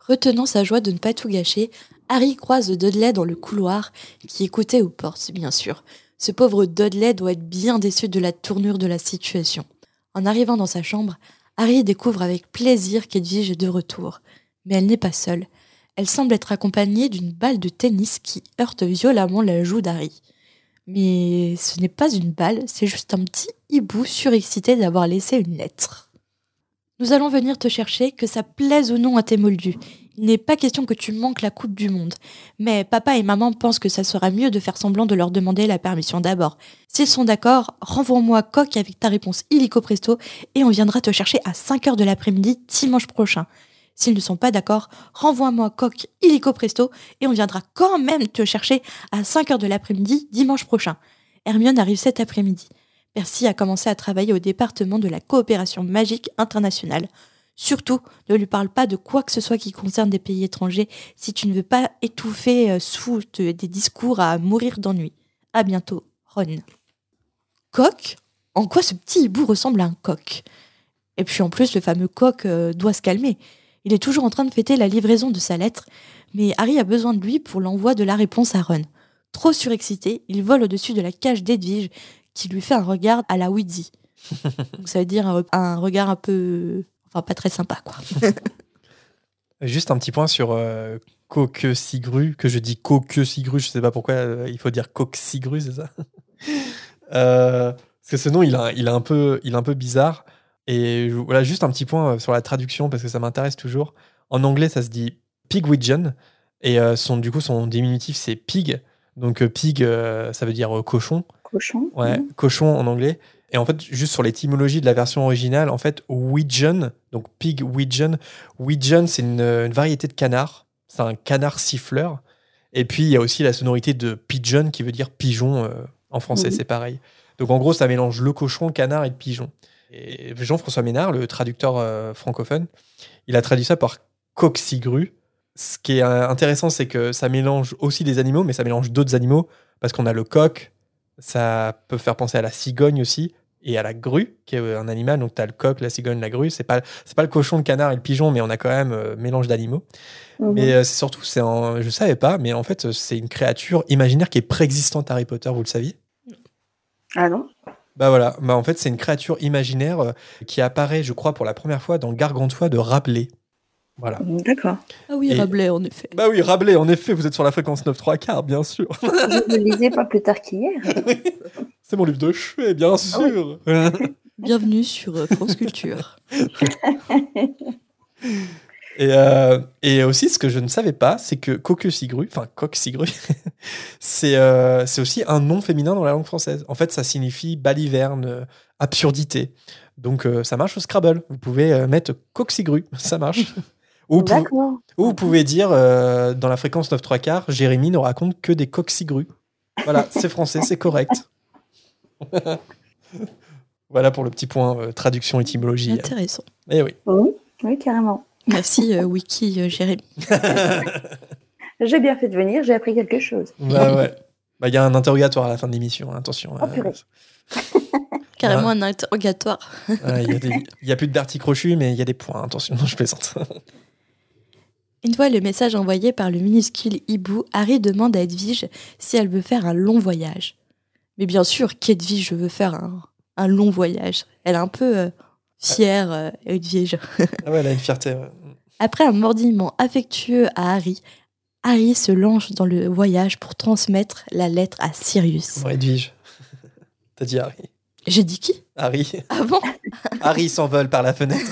Retenant sa joie de ne pas tout gâcher, Harry croise Dudley dans le couloir, qui écoutait aux portes, bien sûr. Ce pauvre Dudley doit être bien déçu de la tournure de la situation. En arrivant dans sa chambre, Harry découvre avec plaisir qu'Edwige est de retour. Mais elle n'est pas seule. Elle semble être accompagnée d'une balle de tennis qui heurte violemment la joue d'Harry. Mais ce n'est pas une balle, c'est juste un petit hibou surexcité d'avoir laissé une lettre. Nous allons venir te chercher, que ça plaise ou non à tes moldus. Il n'est pas question que tu manques la Coupe du Monde. Mais papa et maman pensent que ça sera mieux de faire semblant de leur demander la permission d'abord. S'ils sont d'accord, renvoie-moi coq avec ta réponse illico presto et on viendra te chercher à 5h de l'après-midi dimanche prochain. S'ils ne sont pas d'accord, renvoie-moi coq illico presto et on viendra quand même te chercher à 5h de l'après-midi dimanche prochain. Hermione arrive cet après-midi. Percy a commencé à travailler au département de la coopération magique internationale. Surtout, ne lui parle pas de quoi que ce soit qui concerne des pays étrangers si tu ne veux pas étouffer euh, sous de- des discours à mourir d'ennui. À bientôt, Ron. Coq? En quoi ce petit hibou ressemble à un coq? Et puis en plus, le fameux coq euh, doit se calmer. Il est toujours en train de fêter la livraison de sa lettre, mais Harry a besoin de lui pour l'envoi de la réponse à Ron. Trop surexcité, il vole au-dessus de la cage d'Edwige qui lui fait un regard à la Weedy. <laughs> Donc ça veut dire un, un regard un peu... Enfin, pas très sympa, quoi. <laughs> Juste un petit point sur euh, Coque-Sigru, que je dis Coque-Sigru, je sais pas pourquoi euh, il faut dire Coque-Sigru, c'est ça? <laughs> Euh, Parce que ce nom, il, a, il, a un peu, il est un peu bizarre. Et voilà, juste un petit point euh, sur la traduction, parce que ça m'intéresse toujours. En anglais, ça se dit Pigwidgeon, et son, du coup, son diminutif, c'est Pig. Donc, Pig, ça veut dire cochon. Cochon. Ouais, Mhm. cochon en anglais. Et en fait, juste sur l'étymologie de la version originale, en fait, Widgeon, donc pig widgeon, widgeon, c'est une, une variété de canard. C'est un canard siffleur. Et puis, il y a aussi la sonorité de pigeon qui veut dire pigeon euh, en français, Mhm. c'est pareil. Donc, en gros, ça mélange le cochon, le canard et le pigeon. Et Jean-François Ménard, le traducteur euh, francophone, il a traduit ça par coq-sigru. Ce qui est euh, intéressant, c'est que ça mélange aussi des animaux, mais ça mélange d'autres animaux, parce qu'on a le coq, ça peut faire penser à la cigogne aussi, et à la grue, qui est euh, un animal. Donc, tu as le coq, la cigogne, la grue. C'est pas, c'est pas le cochon, le canard et le pigeon, mais on a quand même euh, mélange d'animaux. Mhm. Mais euh, c'est surtout, c'est un, je savais pas, mais en fait, euh, c'est une créature imaginaire qui est préexistante à Harry Potter, vous le saviez? Ah non Bah voilà, bah en fait, c'est une créature imaginaire qui apparaît, je crois, pour la première fois dans Gargantua de Rabelais. Voilà. D'accord. Ah oui, Et- Rabelais, en effet. Bah oui, Rabelais, en effet, vous êtes sur la fréquence 9 3 quarts, bien sûr. <laughs> Je ne le lisais pas plus tard qu'hier. <laughs> c'est mon livre de chevet, bien sûr. <laughs> Bienvenue sur euh, France Culture. Et, euh, et aussi, ce que je ne savais pas, c'est que coque-cigru, enfin coq-cigru, c'est euh, c'est aussi un nom féminin dans la langue française. En fait, ça signifie baliverne, absurdité. Donc, euh, ça marche au Scrabble. Vous pouvez euh, mettre coq-cigru, ça marche. Ou vous, pouvez, vous dire, euh, dans la fréquence 9 3 quarts, Jérémy ne raconte que des coq-cigrus. Voilà, <laughs> c'est français, c'est correct. <laughs> voilà pour le petit point euh, traduction étymologie. Intéressant. Eh oui. Oui, oui, carrément. Merci, euh, Wiki euh, Jérémy. <laughs> J'ai bien fait de venir, j'ai appris quelque chose. Bah ouais. Bah, il y a un interrogatoire à la fin de l'émission, hein, attention. Oh, purée. Carrément un interrogatoire. Il y a des- il y a plus de Darty Crochu, mais il y a des points, attention, je plaisante. Une fois le message envoyé par le minuscule hibou, Harry demande à Edwige si elle veut faire un long voyage. Mais bien sûr qu'Edwige veut faire un, un long voyage. Elle est un peu euh, fière, euh, Edwige. <laughs> Ah ouais, elle a une fierté. ouais. Après un mordillement affectueux à Harry, Harry se lance dans le voyage pour transmettre la lettre à Sirius. Bon, Edwige. <laughs> T'as dit Harry. J'ai dit qui? Harry. Avant Harry s'envole par la fenêtre.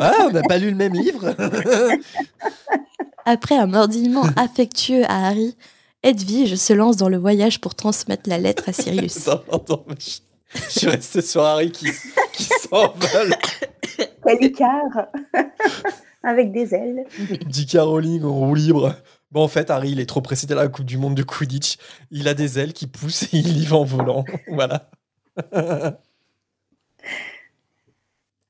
Ah, on n'a pas lu le même livre <laughs> Après un mordillement <laughs> affectueux à Harry, Edwige se lance dans le voyage pour transmettre la lettre à Sirius. <laughs> Attends, mais je, je suis resté sur Harry qui, qui s'envole. <laughs> Calicard avec des ailes. Dit Caroline en roue libre. Bon, en fait, Harry, il est trop pressé à la Coupe du Monde de Quidditch. Il a des ailes qui poussent et il y va en volant. Voilà.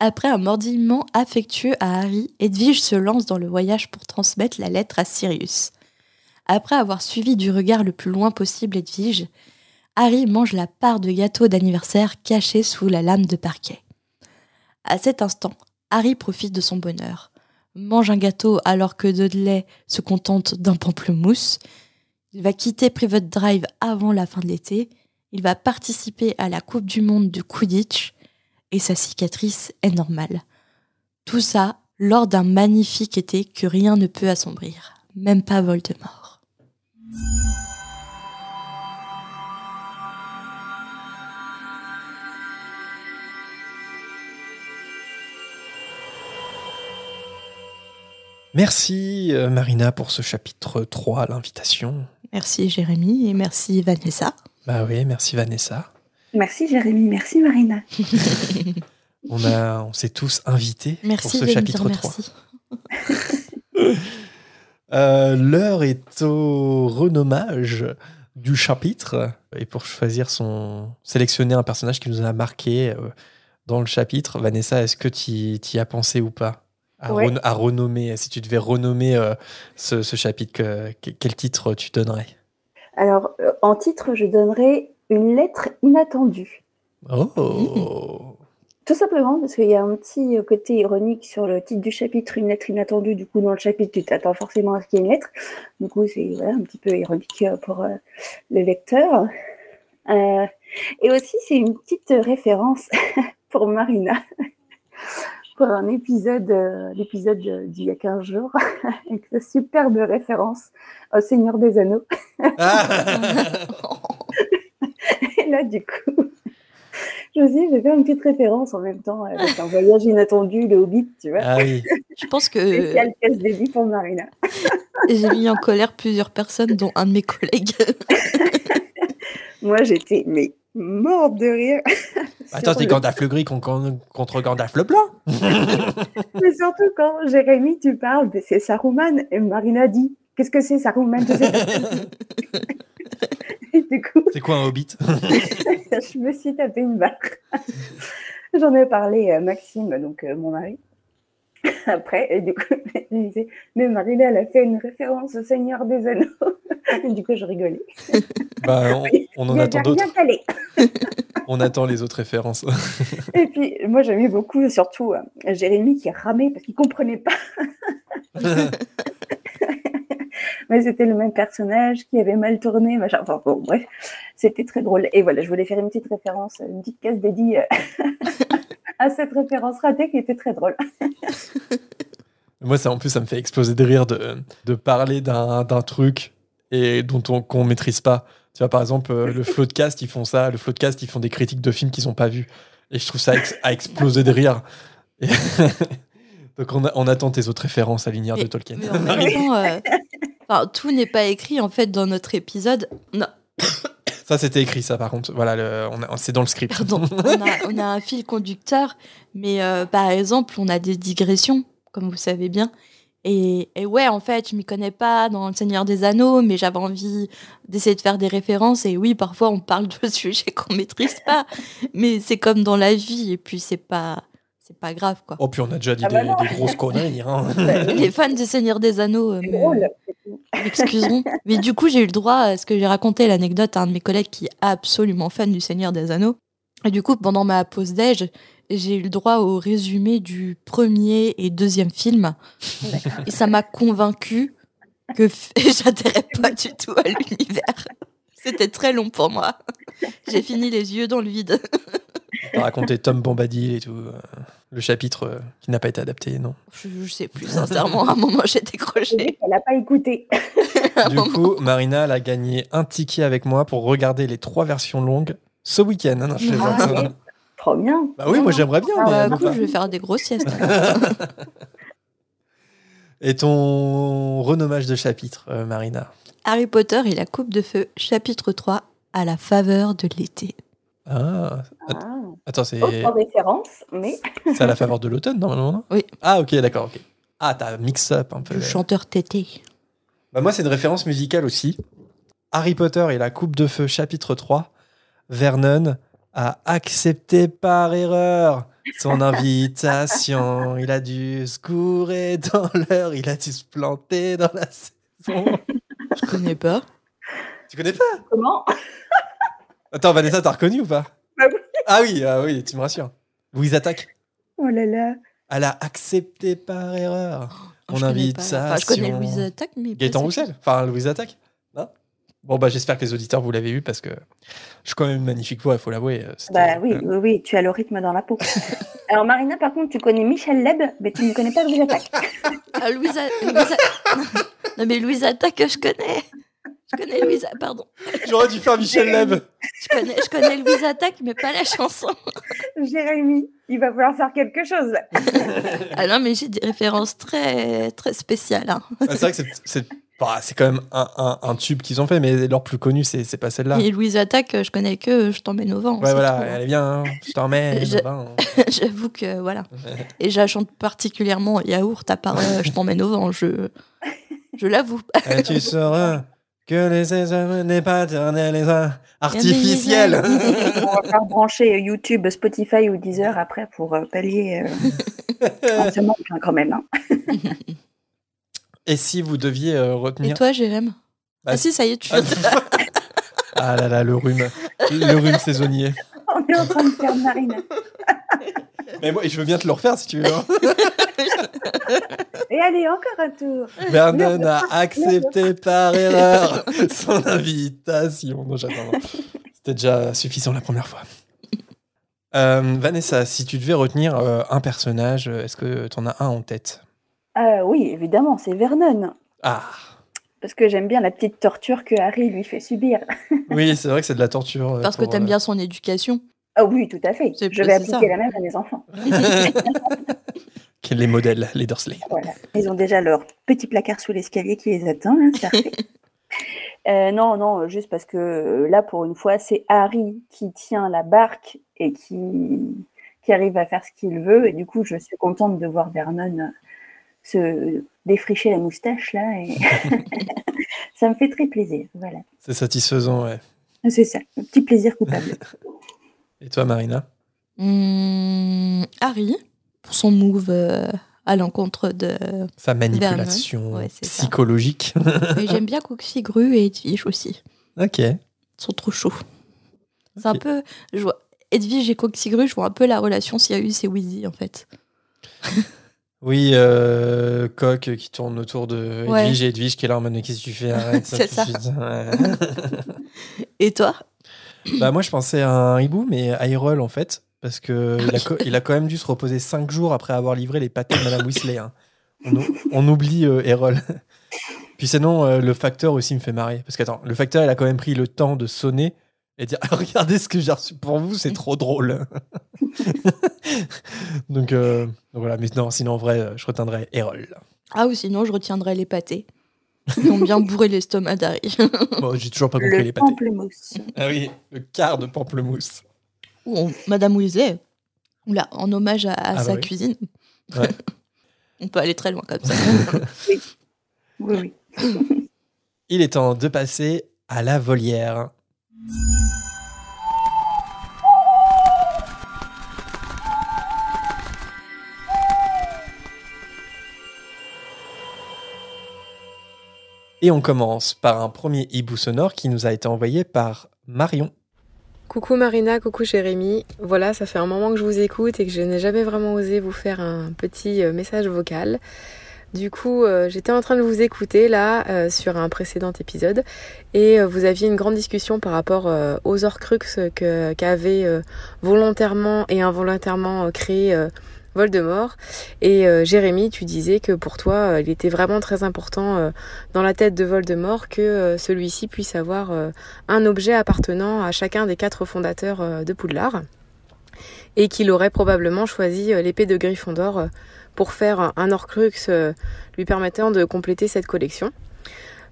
Après un mordillement affectueux à Harry, Edwige se lance dans le voyage pour transmettre la lettre à Sirius. Après avoir suivi du regard le plus loin possible Edwige, Harry mange la part de gâteau d'anniversaire cachée sous la lame de parquet. À cet instant, Harry profite de son bonheur, mange un gâteau alors que Dudley se contente d'un pamplemousse. Il va quitter Private Drive avant la fin de l'été. Il va participer à la Coupe du Monde de Quidditch et sa cicatrice est normale. Tout ça lors d'un magnifique été que rien ne peut assombrir, même pas Voldemort. Merci euh, Marina pour ce chapitre 3, l'invitation. Merci Jérémy et merci Vanessa. Bah oui, merci Vanessa. Merci Jérémy, merci Marina. <laughs> On, a, on s'est tous invités Merci pour ce chapitre dire 3. merci. <laughs> Euh, L'heure est au renommage du chapitre. Et pour choisir son. sélectionner un personnage qui nous a marqué euh, dans le chapitre, Vanessa, est-ce que tu y as pensé ou pas? À, Ouais. ren- à renommer, si tu devais renommer euh, ce, ce chapitre, que- que- quel titre tu donnerais? Alors, en titre, je donnerai une lettre inattendue. Oh Tout simplement parce qu'il y a un petit côté ironique sur le titre du chapitre, une lettre inattendue. Du coup, dans le chapitre, tu t'attends forcément à ce qu'il y ait une lettre. Du coup, c'est voilà, un petit peu ironique euh, pour euh, le lecteur. Euh, et aussi, c'est une petite référence <laughs> pour Marina, <laughs> pour un épisode, euh, l'épisode de- d'il y a 15 jours, <laughs> avec sa superbe référence au Seigneur des Anneaux. Ah là, du coup, je me suis dit, je vais faire une petite référence en même temps avec un voyage inattendu, le Hobbit, tu vois. Ah oui. Je pense que Spécial casse dédié pour Marina. <laughs> j'ai mis en colère plusieurs personnes, dont un de mes collègues. <laughs> Moi, j'étais mais morte de rire. <laughs> Attends, c'est le- Gandalf le gris con- con- contre Gandalf le blanc Mais surtout quand Jérémy, tu parles de c'est Saruman et Marina dit Qu'est-ce que c'est Saruman? Je sais pas. Et <laughs> du coup, C'est quoi un hobbit <laughs> <laughs> je me suis tapé une barre. J'en ai parlé à Maxime, donc euh, mon mari. Après, et du coup, il me disait Mais Marina, elle a fait une référence au Seigneur des Anneaux. Et du coup, je rigolais. Bah, on, on en attend d'autres. On attend les autres références. Et puis, moi, j'aimais beaucoup, surtout, euh, Jérémy qui ramait parce qu'il comprenait pas. Mais c'était le même personnage qui avait mal tourné, machin. Enfin, bon, bref, c'était très drôle. Et voilà, je voulais faire une petite référence, une petite case dédiée euh, <laughs> à cette référence ratée qui était très drôle. <laughs> Moi, ça, en plus, ça me fait exploser de rire de, de parler d'un d'un truc et dont on qu'on maîtrise pas. Tu vois, par exemple, euh, le <laughs> Floodcast, ils font ça. Le Floodcast, ils font des critiques de films qu'ils n'ont pas vus. Et je trouve ça ex- à exploser de rire. Et- Donc, on, a- on attend tes autres références à l'inière de Tolkien. Mais en même temps, euh, enfin, tout n'est pas écrit en fait dans notre épisode. Non, <coughs> Ça, c'était écrit, ça, par contre. Voilà, le- on a- c'est dans le script. pardon. <laughs> on, a, on a un fil conducteur, mais euh, par exemple, on a des digressions, comme vous savez bien. Et, et ouais, en fait, je m'y connais pas dans Le Seigneur des Anneaux, mais j'avais envie d'essayer de faire des références. Et oui, parfois, on parle de <laughs> sujets qu'on maîtrise pas, mais c'est comme dans la vie. Et puis, c'est pas, c'est pas grave, quoi. Oh, puis on a déjà dit Ah bah des, grosses conneries. hein. <laughs> Les fans du Seigneur des Anneaux euh, C'est me- m'excuseront. Mais du coup, j'ai eu le droit à ce que j'ai raconté l'anecdote à un de mes collègues qui est absolument fan du Seigneur des Anneaux. Et du coup, pendant ma pause déj, j'ai eu le droit au résumé du premier et deuxième film. Et ça m'a convaincu que f- <laughs> j'adhérais pas du tout à l'univers. C'était très long pour moi. J'ai fini les yeux dans le vide. T'as raconté Tom Bombadil et tout. euh, le chapitre euh, qui n'a pas été adapté, non Je, je sais plus, sincèrement, à un moment, j'ai décroché. qu'elle n'a pas écouté. <laughs> Du moment- coup, Marina, elle a gagné un ticket avec moi pour regarder les trois versions longues ce week-end. Ah non, je plaisante. Ah, ouais. Trop bien. Bah oui, moi j'aimerais bien. Ah, mais Bah, elle cool, pas. je vais faire des grosses siestes. <laughs> Et ton renommage de chapitre, euh, Marina? Harry Potter et la coupe de feu, chapitre 3, à la faveur de l'été. Ah, att- Ah. attends, c'est Autre référence, mais <laughs> c'est à la faveur de l'automne normalement, non? Oui. Ah, ok, d'accord, ok. Ah, t'as mix up un peu. Le chanteur tété. Bah, moi, c'est une référence musicale aussi. Harry Potter et la coupe de feu, chapitre 3. Vernon a accepté par erreur son <laughs> invitation. Il a dû se courir dans l'heure. Il a dû se planter dans la saison. Je connais pas. tu connais pas? Comment? <laughs> Attends, Vanessa, t'as reconnu ou pas Bah oui. Ah oui, ah oui, tu me rassures. Louise attaque. Oh là là. Elle a accepté par erreur. Mon connais invitation. pas. Enfin, je connais Louise Attaque, mais. pas Gaëtan. Roussel Enfin, Louise Attaque Non? Bon, bah, j'espère que les auditeurs, vous l'avez eu parce que je suis quand même une magnifique voix, il faut l'avouer. euh, Bah oui, oui, oui, tu as le rythme dans la peau. <laughs> Alors Marina, par contre, tu connais Michel Leb, mais tu ne connais pas Louise Attaque. <laughs> Ah, Louise, A- Louise A- <laughs> non, mais Louise Attaque, je connais. Je connais Louise. Pardon. J'aurais dû faire Michel Leb. Je connais, je connais Louise Attaque, mais pas la chanson. Jérémy, il va falloir faire quelque chose. <laughs> Ah non, mais j'ai des références très, très spéciales. hein. Ah, c'est vrai que c'est- c'est bah, c'est quand même un, un- un tube qu'ils ont fait, mais leur plus connu, c'est c'est pas celle-là. Et Louise Attaque, je connais que Je t'emmène au vent. Ouais, voilà, elle est bien, hein. je t'emmène. Je- au bain. <laughs> J'avoue que voilà. <laughs> Et je la chante particulièrement yaourt à part euh, Je t'emmène au vent. Je, je l'avoue. Et tu sauras que les n'est pas éternel et artificiel. On va faire brancher YouTube, Spotify ou Deezer après pour euh, pallier euh, <laughs> ce manque hein, quand même. hein. <laughs> Et si vous deviez euh, Et retenir. toi, Jérém? Bah, Ah si, ça y est, tu Ah, <laughs> Ah là là, le rhume. Le rhume saisonnier. On est en train de faire Marina. Mais moi, je veux bien te le refaire si tu veux. hein. Et allez, encore un tour. Vernon a accepté par erreur son invitation. Non. C'était déjà suffisant la première fois. Euh, Vanessa, si tu devais retenir euh, un personnage, est-ce que tu en as un en tête? Euh, oui, évidemment, c'est Vernon. Ah, Parce que j'aime bien la petite torture que Harry lui fait subir. oui, c'est vrai que c'est de la torture. euh, Parce que pour, t'aimes euh, bien son éducation. Ah oui, tout à fait. Je vais appliquer ça. la même à mes enfants. <laughs> Les modèles, les Dursley? Voilà. Ils ont déjà leur petit placard sous l'escalier qui les attend. hein. <laughs> Euh, non, non, juste parce que euh, là, pour une fois, c'est Harry qui tient la barque et qui, qui arrive à faire ce qu'il veut. Et du coup, je suis contente de voir Vernon euh, se défricher la moustache là. Et <laughs> ça me fait très plaisir. Voilà. C'est satisfaisant, ouais. C'est ça, un petit plaisir coupable. Et toi, Marina? Hum, Harry, pour son move euh, à l'encontre de. Sa manipulation Ouais, psychologique. <laughs> J'aime bien Coxigru et Edwige aussi. ok. Ils sont trop chauds. C'est un peu. Je vois... Edwige et Coxigruche voient un peu la relation Sirius et Weasley en fait. <laughs> Oui, euh, Coq qui tourne autour de Ouais. Edwige et Edwige qui est là en mode qu'est-ce que tu fais? Arrête <laughs> C'est ça. Ouais. Et toi? Bah moi je pensais à un hibou mais Hyrule en fait parce que il a, quand même dû se reposer 5 jours après avoir livré les pâtés de Madame Weasley. hein. On, ou- on oublie euh, Hyrule. <laughs> Puis sinon euh, le facteur aussi me fait marrer parce qu'attends le facteur il a quand même pris le temps de sonner et dire <laughs> regardez ce que j'ai reçu pour vous c'est trop drôle. <laughs> donc, euh, donc voilà mais non sinon en vrai euh, je retiendrai Hyrule. Ah ou sinon je retiendrai les pâtés. Ils ont bien bourré l'estomac d'Harry. <laughs> Bon, j'ai toujours pas compris Le les pâtés. pamplemousse. Ah oui, le quart de pamplemousse. Ou on- Madame Weasley, Oula, en hommage à, à Ah bah sa oui. cuisine. Ouais. <laughs> on peut aller très loin comme ça. <laughs> Oui, oui. Il est temps de passer à la volière. Et on commence par un premier hibou sonore qui nous a été envoyé par Marion. Coucou Marina, coucou Jérémy. Voilà, ça fait un moment que je vous écoute et que je n'ai jamais vraiment osé vous faire un petit euh, message vocal. Du coup, euh, j'étais en train de vous écouter là euh, sur un précédent épisode et vous aviez une grande discussion par rapport aux Horcruxes que qu'avait volontairement et involontairement créé Voldemort. Et euh, Jérémy, tu disais que pour toi, euh, il était vraiment très important euh, dans la tête de Voldemort que celui-ci puisse avoir un objet appartenant à chacun des quatre fondateurs de Poudlard et qu'il aurait probablement choisi l'épée de Gryffondor pour faire un Horcrux lui permettant de compléter cette collection.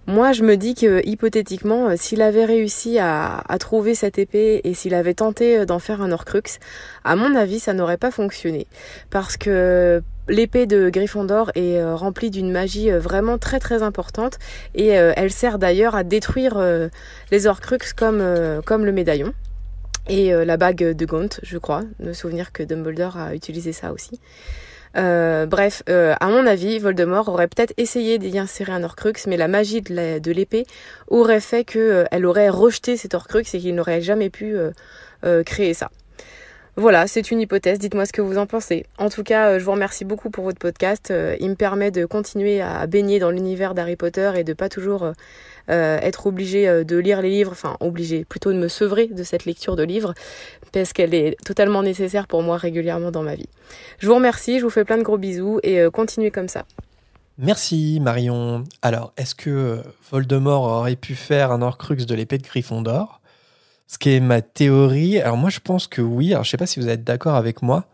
Moi, je me dis que hypothétiquement, euh, s'il avait réussi à, à trouver cette épée et s'il avait tenté euh, d'en faire un Horcrux, à mon avis, ça n'aurait pas fonctionné parce que l'épée de Gryffondor est euh, remplie d'une magie vraiment très très importante et elle sert d'ailleurs à détruire les Horcruxes comme, comme le médaillon. Et la bague de Gaunt, je crois, me souvenir que Dumbledore a utilisé ça aussi. Euh, bref, euh, à mon avis, Voldemort aurait peut-être essayé d'y insérer un Horcrux, mais la magie de l'épée aurait fait qu'elle aurait rejeté cet Horcrux et qu'il n'aurait jamais pu euh, euh, créer ça. Voilà, c'est une hypothèse, dites-moi ce que vous en pensez. En tout cas, euh, je vous remercie beaucoup pour votre podcast. Euh, il me permet de continuer à baigner dans l'univers d'Harry Potter et de pas toujours euh, être obligé de lire les livres, enfin obligé, plutôt de me sevrer de cette lecture de livres, parce qu'elle est totalement nécessaire pour moi régulièrement dans ma vie. Je vous remercie, je vous fais plein de gros bisous et continuez comme ça. Merci Marion. Alors, est-ce que Voldemort aurait pu faire un Horcrux de l'épée de Gryffondor? Ce qui est ma théorie. Alors moi, je pense que oui. Alors, je sais pas si vous êtes d'accord avec moi.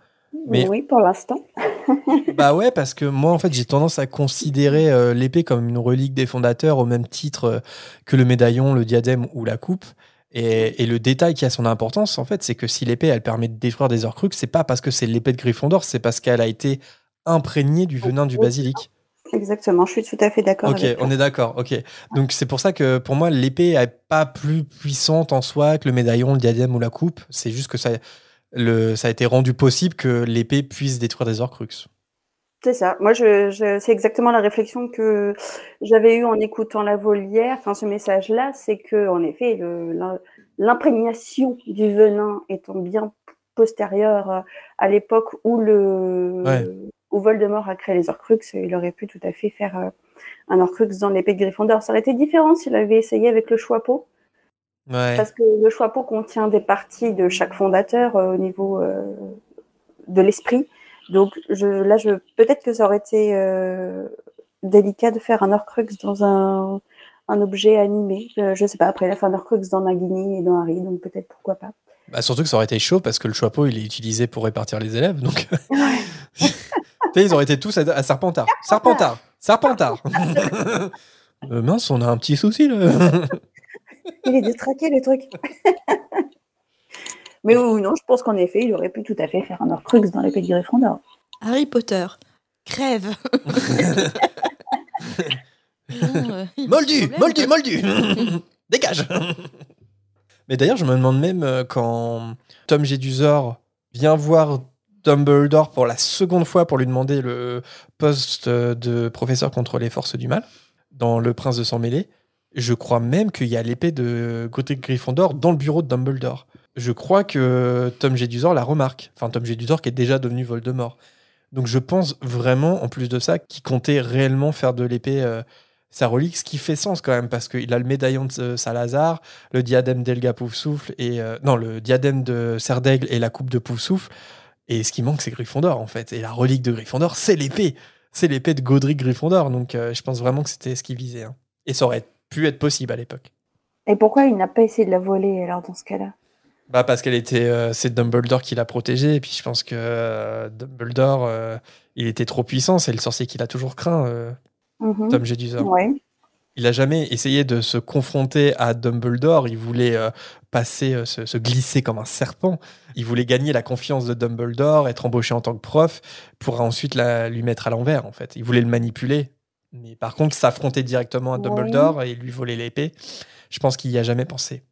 Mais- Oui, pour l'instant. <laughs> Bah ouais, parce que moi, en fait, j'ai tendance à considérer euh, l'épée comme une relique des fondateurs au même titre euh, que le médaillon, le diadème ou la coupe. Et, et le détail qui a son importance, en fait, c'est que si l'épée, elle permet de détruire des Horcruxes, c'est pas parce que c'est l'épée de Gryffondor, c'est parce qu'elle a été imprégnée du venin du basilic. Exactement, je suis tout à fait d'accord Ok, avec toi. on est d'accord. Ok, donc c'est pour ça que pour moi l'épée est pas plus puissante en soi que le médaillon, le diadème ou la coupe. C'est juste que ça, le, ça a été rendu possible que l'épée puisse détruire des Horcruxes. C'est ça. Moi, je, je- c'est exactement la réflexion que j'avais eue en écoutant la volière. Enfin, ce message-là, c'est que, en effet, l'imprégnation du venin étant bien postérieure à l'époque où le Ouais. Où Voldemort a créé les Horcruxes, il aurait pu tout à fait faire euh, un Horcrux dans l'épée de Gryffondor. Ça aurait été différent s'il avait essayé avec le Choixpeau, Ouais. parce que le Choixpeau contient des parties de chaque fondateur euh, au niveau euh, de l'esprit. Donc je, là, je, peut-être que ça aurait été euh, délicat de faire un Horcrux dans un, un objet animé. Je sais pas, après il a fait un Horcrux dans Nagini et dans Harry, donc peut-être pourquoi pas. Bah, surtout que ça aurait été chaud parce que le chapeau il est utilisé pour répartir les élèves. Donc, <laughs> sais, ils auraient été tous à, à Serpentard. Serpentard, Serpentard. <laughs> <laughs> Euh, mince, on a un petit souci là. <laughs> Il est détraqué le truc. Mais oui, non, je pense qu'en effet, il aurait pu tout à fait faire un Horcrux dans l'épée de Gryffondor. Harry Potter, crève. Non, euh, Moldu, moldu, moldu. Dégage. Mais d'ailleurs, je me demande même euh, quand Tom Jedusor vient voir Dumbledore pour la seconde fois pour lui demander le poste de professeur contre les forces du mal dans Le Prince de Sang Mêlé. Je crois même qu'il y a l'épée de Godric Gryffondor dans le bureau de Dumbledore. je crois que Tom Jedusor la remarque. Enfin, Tom Jedusor qui est déjà devenu Voldemort. Donc je pense vraiment, en plus de ça, qu'il comptait réellement faire de l'épée euh, sa relique, ce qui fait sens quand même, parce qu'il a le médaillon de euh, Salazar, le diadème d'Elga Poufsouffle, et euh, non, le diadème de Serdaigle et la coupe de Poufsouffle. Et ce qui manque, c'est Gryffondor, en fait. Et la relique de Gryffondor, c'est l'épée. C'est l'épée de Godric Gryffondor. Donc je pense vraiment que c'était ce qu'il visait. hein. Et ça aurait pu être possible à l'époque. Et pourquoi il n'a pas essayé de la voler alors dans ce cas-là? Bah parce qu'elle était, euh, c'est Dumbledore qui l'a protégée et puis je pense que euh, Dumbledore, euh, il était trop puissant, c'est le sorcier qu'il a toujours craint, euh, Mhm. Tom Jedusor. Ouais. Il a jamais essayé de se confronter à Dumbledore, il voulait euh, passer, euh, se, se glisser comme un serpent, il voulait gagner la confiance de Dumbledore, être embauché en tant que prof pour ensuite la, lui mettre à l'envers en fait. Il voulait le manipuler, mais par contre s'affronter directement à Ouais. Dumbledore et lui voler l'épée, je pense qu'il y a jamais pensé.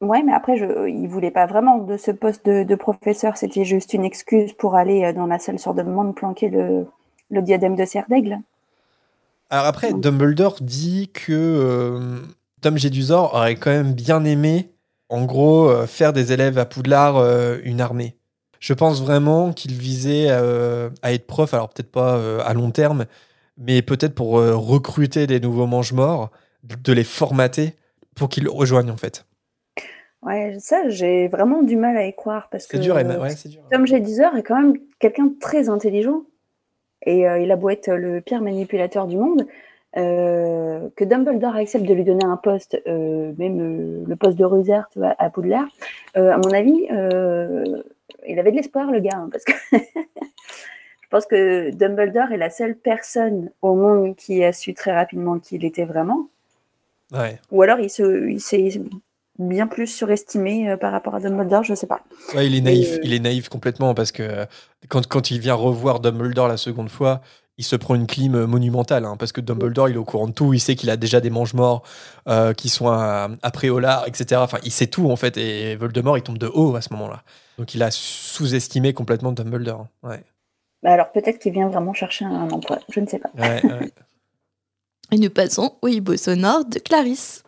Ouais, mais après, je, il voulait pas vraiment de ce poste de, de professeur. C'était juste une excuse pour aller euh, dans la salle sur demande planquer le, le diadème de Serdaigle. Alors après, Dumbledore dit que euh, Tom Jedusor aurait quand même bien aimé, en gros, euh, faire des élèves à Poudlard euh, une armée. Je pense vraiment qu'il visait à être prof, alors peut-être pas à long terme, mais peut-être pour recruter des nouveaux mange-morts, de les formater pour qu'ils rejoignent en fait. Ouais, ça, j'ai vraiment du mal à y croire parce que C'est dur, Emma. Ouais, c'est dur. Tom Jedusor est quand même quelqu'un de très intelligent. Et euh, il a beau être le pire manipulateur du monde, euh, que Dumbledore accepte de lui donner un poste, euh, même le poste de tu vois, à Poudlard, à mon avis, il avait de l'espoir, le gars, hein, parce que <laughs> je pense que Dumbledore est la seule personne au monde qui a su très rapidement qui il était vraiment. Ouais. Ou alors il se, il s'est bien plus surestimé euh, par rapport à Dumbledore, je sais pas. Ouais, il est naïf, euh, il est naïf complètement parce que euh, quand, quand il vient revoir Dumbledore la seconde fois, il se prend une clim euh, monumentale hein, parce que Dumbledore il est au courant de tout, il sait qu'il a déjà des mange-morts euh, qui sont à, à Préolard, etc. Enfin, il sait tout en fait et Voldemort il tombe de haut à ce moment-là. Donc il a sous-estimé complètement Dumbledore. Ouais, Bah alors peut-être qu'il vient vraiment chercher un emploi, je ne sais pas. ouais, ouais. <laughs> Et nous passons au hibou sonore de Clarisse.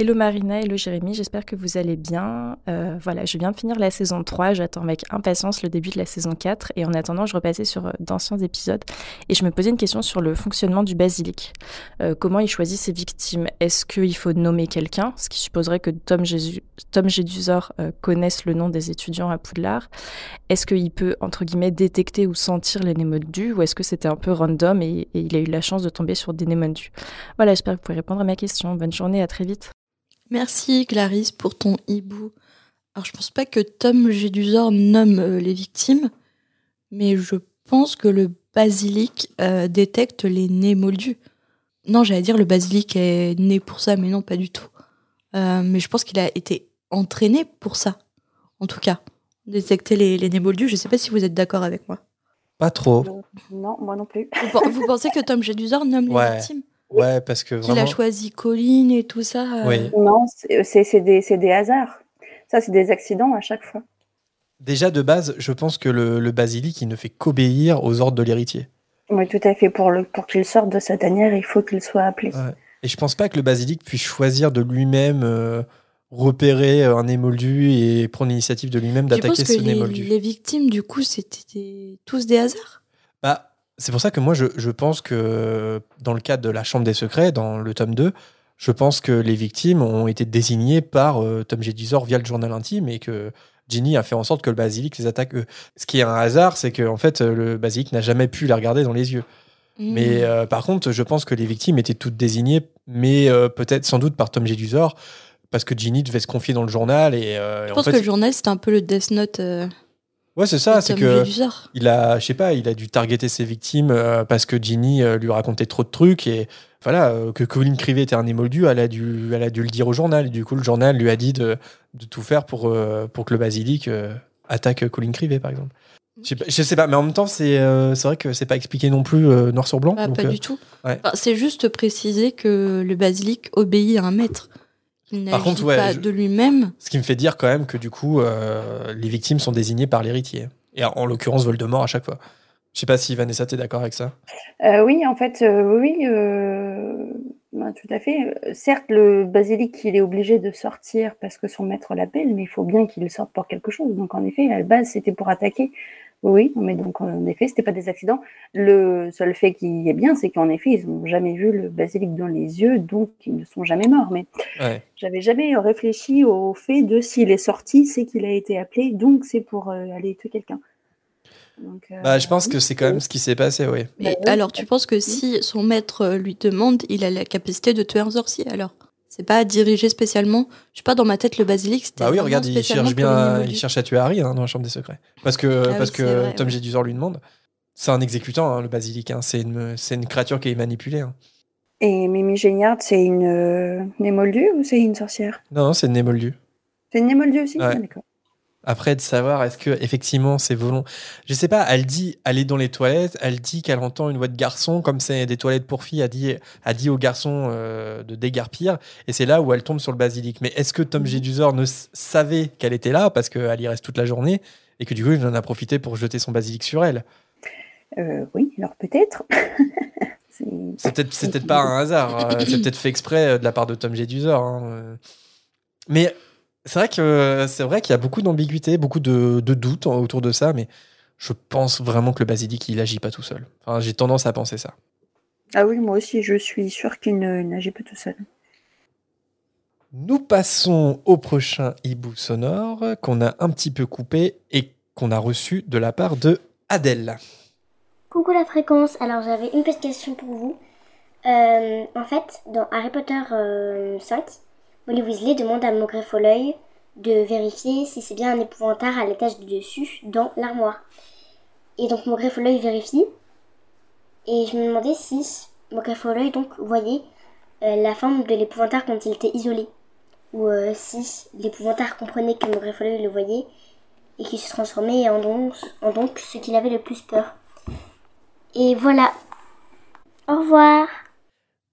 Hello Marina, hello Jérémy, j'espère que vous allez bien. Euh, voilà, je viens de finir la saison 3, j'attends avec impatience le début de la saison 4 et en attendant, je repassais sur euh, d'anciens épisodes et je me posais une question sur le fonctionnement du basilic. Euh, comment il choisit ses victimes? Est-ce qu'il faut nommer quelqu'un, ce qui supposerait que Tom, Jésus, Tom connaisse le nom des étudiants à Poudlard Est-ce qu'il peut, entre guillemets, détecter ou sentir les némoldus ou est-ce que c'était un peu random et, il a eu la chance de tomber sur des némoldus Voilà, j'espère que vous pouvez répondre à ma question. Bonne journée, à très vite. Merci Clarisse pour ton hibou. Alors je pense pas que Tom Jedusor nomme euh, les victimes, mais je pense que le basilic euh, détecte les nés moldus. Non, j'allais dire le basilic est né pour ça, mais non, pas du tout. Euh, mais je pense qu'il a été entraîné pour ça, en tout cas. Détecter les, les nés moldus, je sais pas si vous êtes d'accord avec moi. Pas trop. Non, moi non plus. Vous, pen- vous pensez que Tom Jedusor nomme Ouais. les victimes? Ouais, parce que Qu'il a choisi Colline et tout ça euh, Oui. Non, c'est des, c'est des hasards. Ça, c'est des accidents à chaque fois. Déjà de base, je pense que le, le basilic il ne fait qu'obéir aux ordres de l'héritier. Oui, tout à fait. Pour, le, pour qu'il sorte de sa tanière, il faut qu'il soit appelé. Ouais. Et je pense pas que le basilic puisse choisir de lui-même euh, repérer un émoldu et prendre l'initiative de lui-même Tu penses d'attaquer que ce les, émoldu. les victimes, du coup, c'était tous des hasards? C'est pour ça que moi, je, je pense que dans le cadre de la Chambre des Secrets, dans le tome 2, je pense que les victimes ont été désignées par euh, Tom Jedusor via le journal intime et que Ginny a fait en sorte que le basilic les attaque eux. Ce qui est un hasard, c'est que en fait, le basilic n'a jamais pu les regarder dans les yeux. Hmm. Mais euh, par contre, je pense que les victimes étaient toutes désignées, mais euh, peut-être sans doute par Tom Jedusor, parce que Ginny devait se confier dans le journal et euh, Je en pense fait, que le journal, c'était un peu le Death Note ouais, c'est ça, c'est que il a, je sais pas, il a dû targeter ses victimes euh, parce que Ginny euh, lui racontait trop de trucs et voilà, euh, que Colin Crivet était un émoldu, elle a dû, elle a dû le dire au journal. Et du coup, le journal lui a dit de, de tout faire pour, pour que le basilic attaque Colin Crivet, par exemple. Je sais, pas, je sais pas, mais en même temps, c'est vrai que c'est pas expliqué non plus noir sur blanc. Ah, donc, pas du tout. ouais. Enfin, c'est juste préciser que le basilic obéit à un maître. Il Par n'agit contre, ouais, pas je- de lui-même. Ce qui me fait dire quand même que du coup, euh, les victimes sont désignées par l'héritier. Et en, en l'occurrence, Voldemort à chaque fois. Je sais pas si Vanessa, t'es d'accord avec ça Euh, oui, en fait, euh, oui, euh, tout à fait. Certes, le basilic, il est obligé de sortir parce que son maître l'appelle, mais il faut bien qu'il sorte pour quelque chose. Donc, en effet, à la base, c'était pour attaquer. Oui, mais donc, en effet, c'était pas des accidents. Le seul fait qui est bien, c'est qu'en effet, ils n'ont jamais vu le basilic dans les yeux, donc ils ne sont jamais morts. Mais Ouais. j'avais jamais réfléchi au fait de s'il est sorti, c'est qu'il a été appelé, donc c'est pour euh, aller tuer quelqu'un. Donc, euh, Bah, je pense que c'est quand même ce qui s'est passé, oui. Mais Bah alors, tu penses que si son maître euh, lui demande, il a la capacité de tuer un sorcier alors? C'est pas dirigé spécialement Je sais pas, dans ma tête, le basilic, c'était. Bah oui, regarde, il cherche bien, il cherche à tuer Harry hein, dans la chambre des secrets. Parce que, Ah parce que vrai, Tom ouais. Jedusor lui demande. C'est un exécutant, hein, le basilic. hein. C'est une, créature qui est manipulée. hein. Et Mimi Géniard, c'est une euh, Némoldue ou c'est une sorcière? Non, non, c'est une Némoldu. C'est une Némoldue aussi? Ouais. Ah, D'accord. Après, de savoir, est-ce que effectivement c'est volon. Je sais pas, elle dit, elle est dans les toilettes, elle dit qu'elle entend une voix de garçon, comme c'est des toilettes pour filles, a dit, a dit au garçon euh, de dégarpir, et c'est là où elle tombe sur le basilic. Mais est-ce que Tom Jedusor ne savait qu'elle était là, parce qu'elle y reste toute la journée, et que du coup, il en a profité pour jeter son basilic sur elle? Euh, oui, alors peut-être. <laughs> C'est- peut-être pas un hasard, euh, c'est <laughs> peut-être fait exprès euh, de la part de Tom Jedusor. hein. Mais c'est vrai que c'est vrai qu'il y a beaucoup d'ambiguïté, beaucoup de, de doutes autour de ça, mais je pense vraiment que le basilic il agit pas tout seul. Enfin, j'ai tendance à penser ça. Ah oui, moi aussi, je suis sûre qu'il ne n'agit pas tout seul. Nous passons au prochain hibou sonore qu'on a un petit peu coupé et qu'on a reçu de la part de Adèle. Coucou la fréquence, alors j'avais une petite question pour vous. Euh, en fait, dans Harry Potter euh, 5, Molly Weasley demande à Maugrey Folleuil de vérifier si c'est bien un épouvantard à l'étage du dessus dans l'armoire. Et donc Maugrey Folleuil vérifie. Et je me demandais si Maugrey Folleuil donc voyait euh, la forme de l'épouvantard quand il était isolé. Ou euh, si l'épouvantard comprenait que Maugrey Folleuil le voyait et qu'il se transformait en donc ce qu'il avait le plus peur. Et voilà. Au revoir.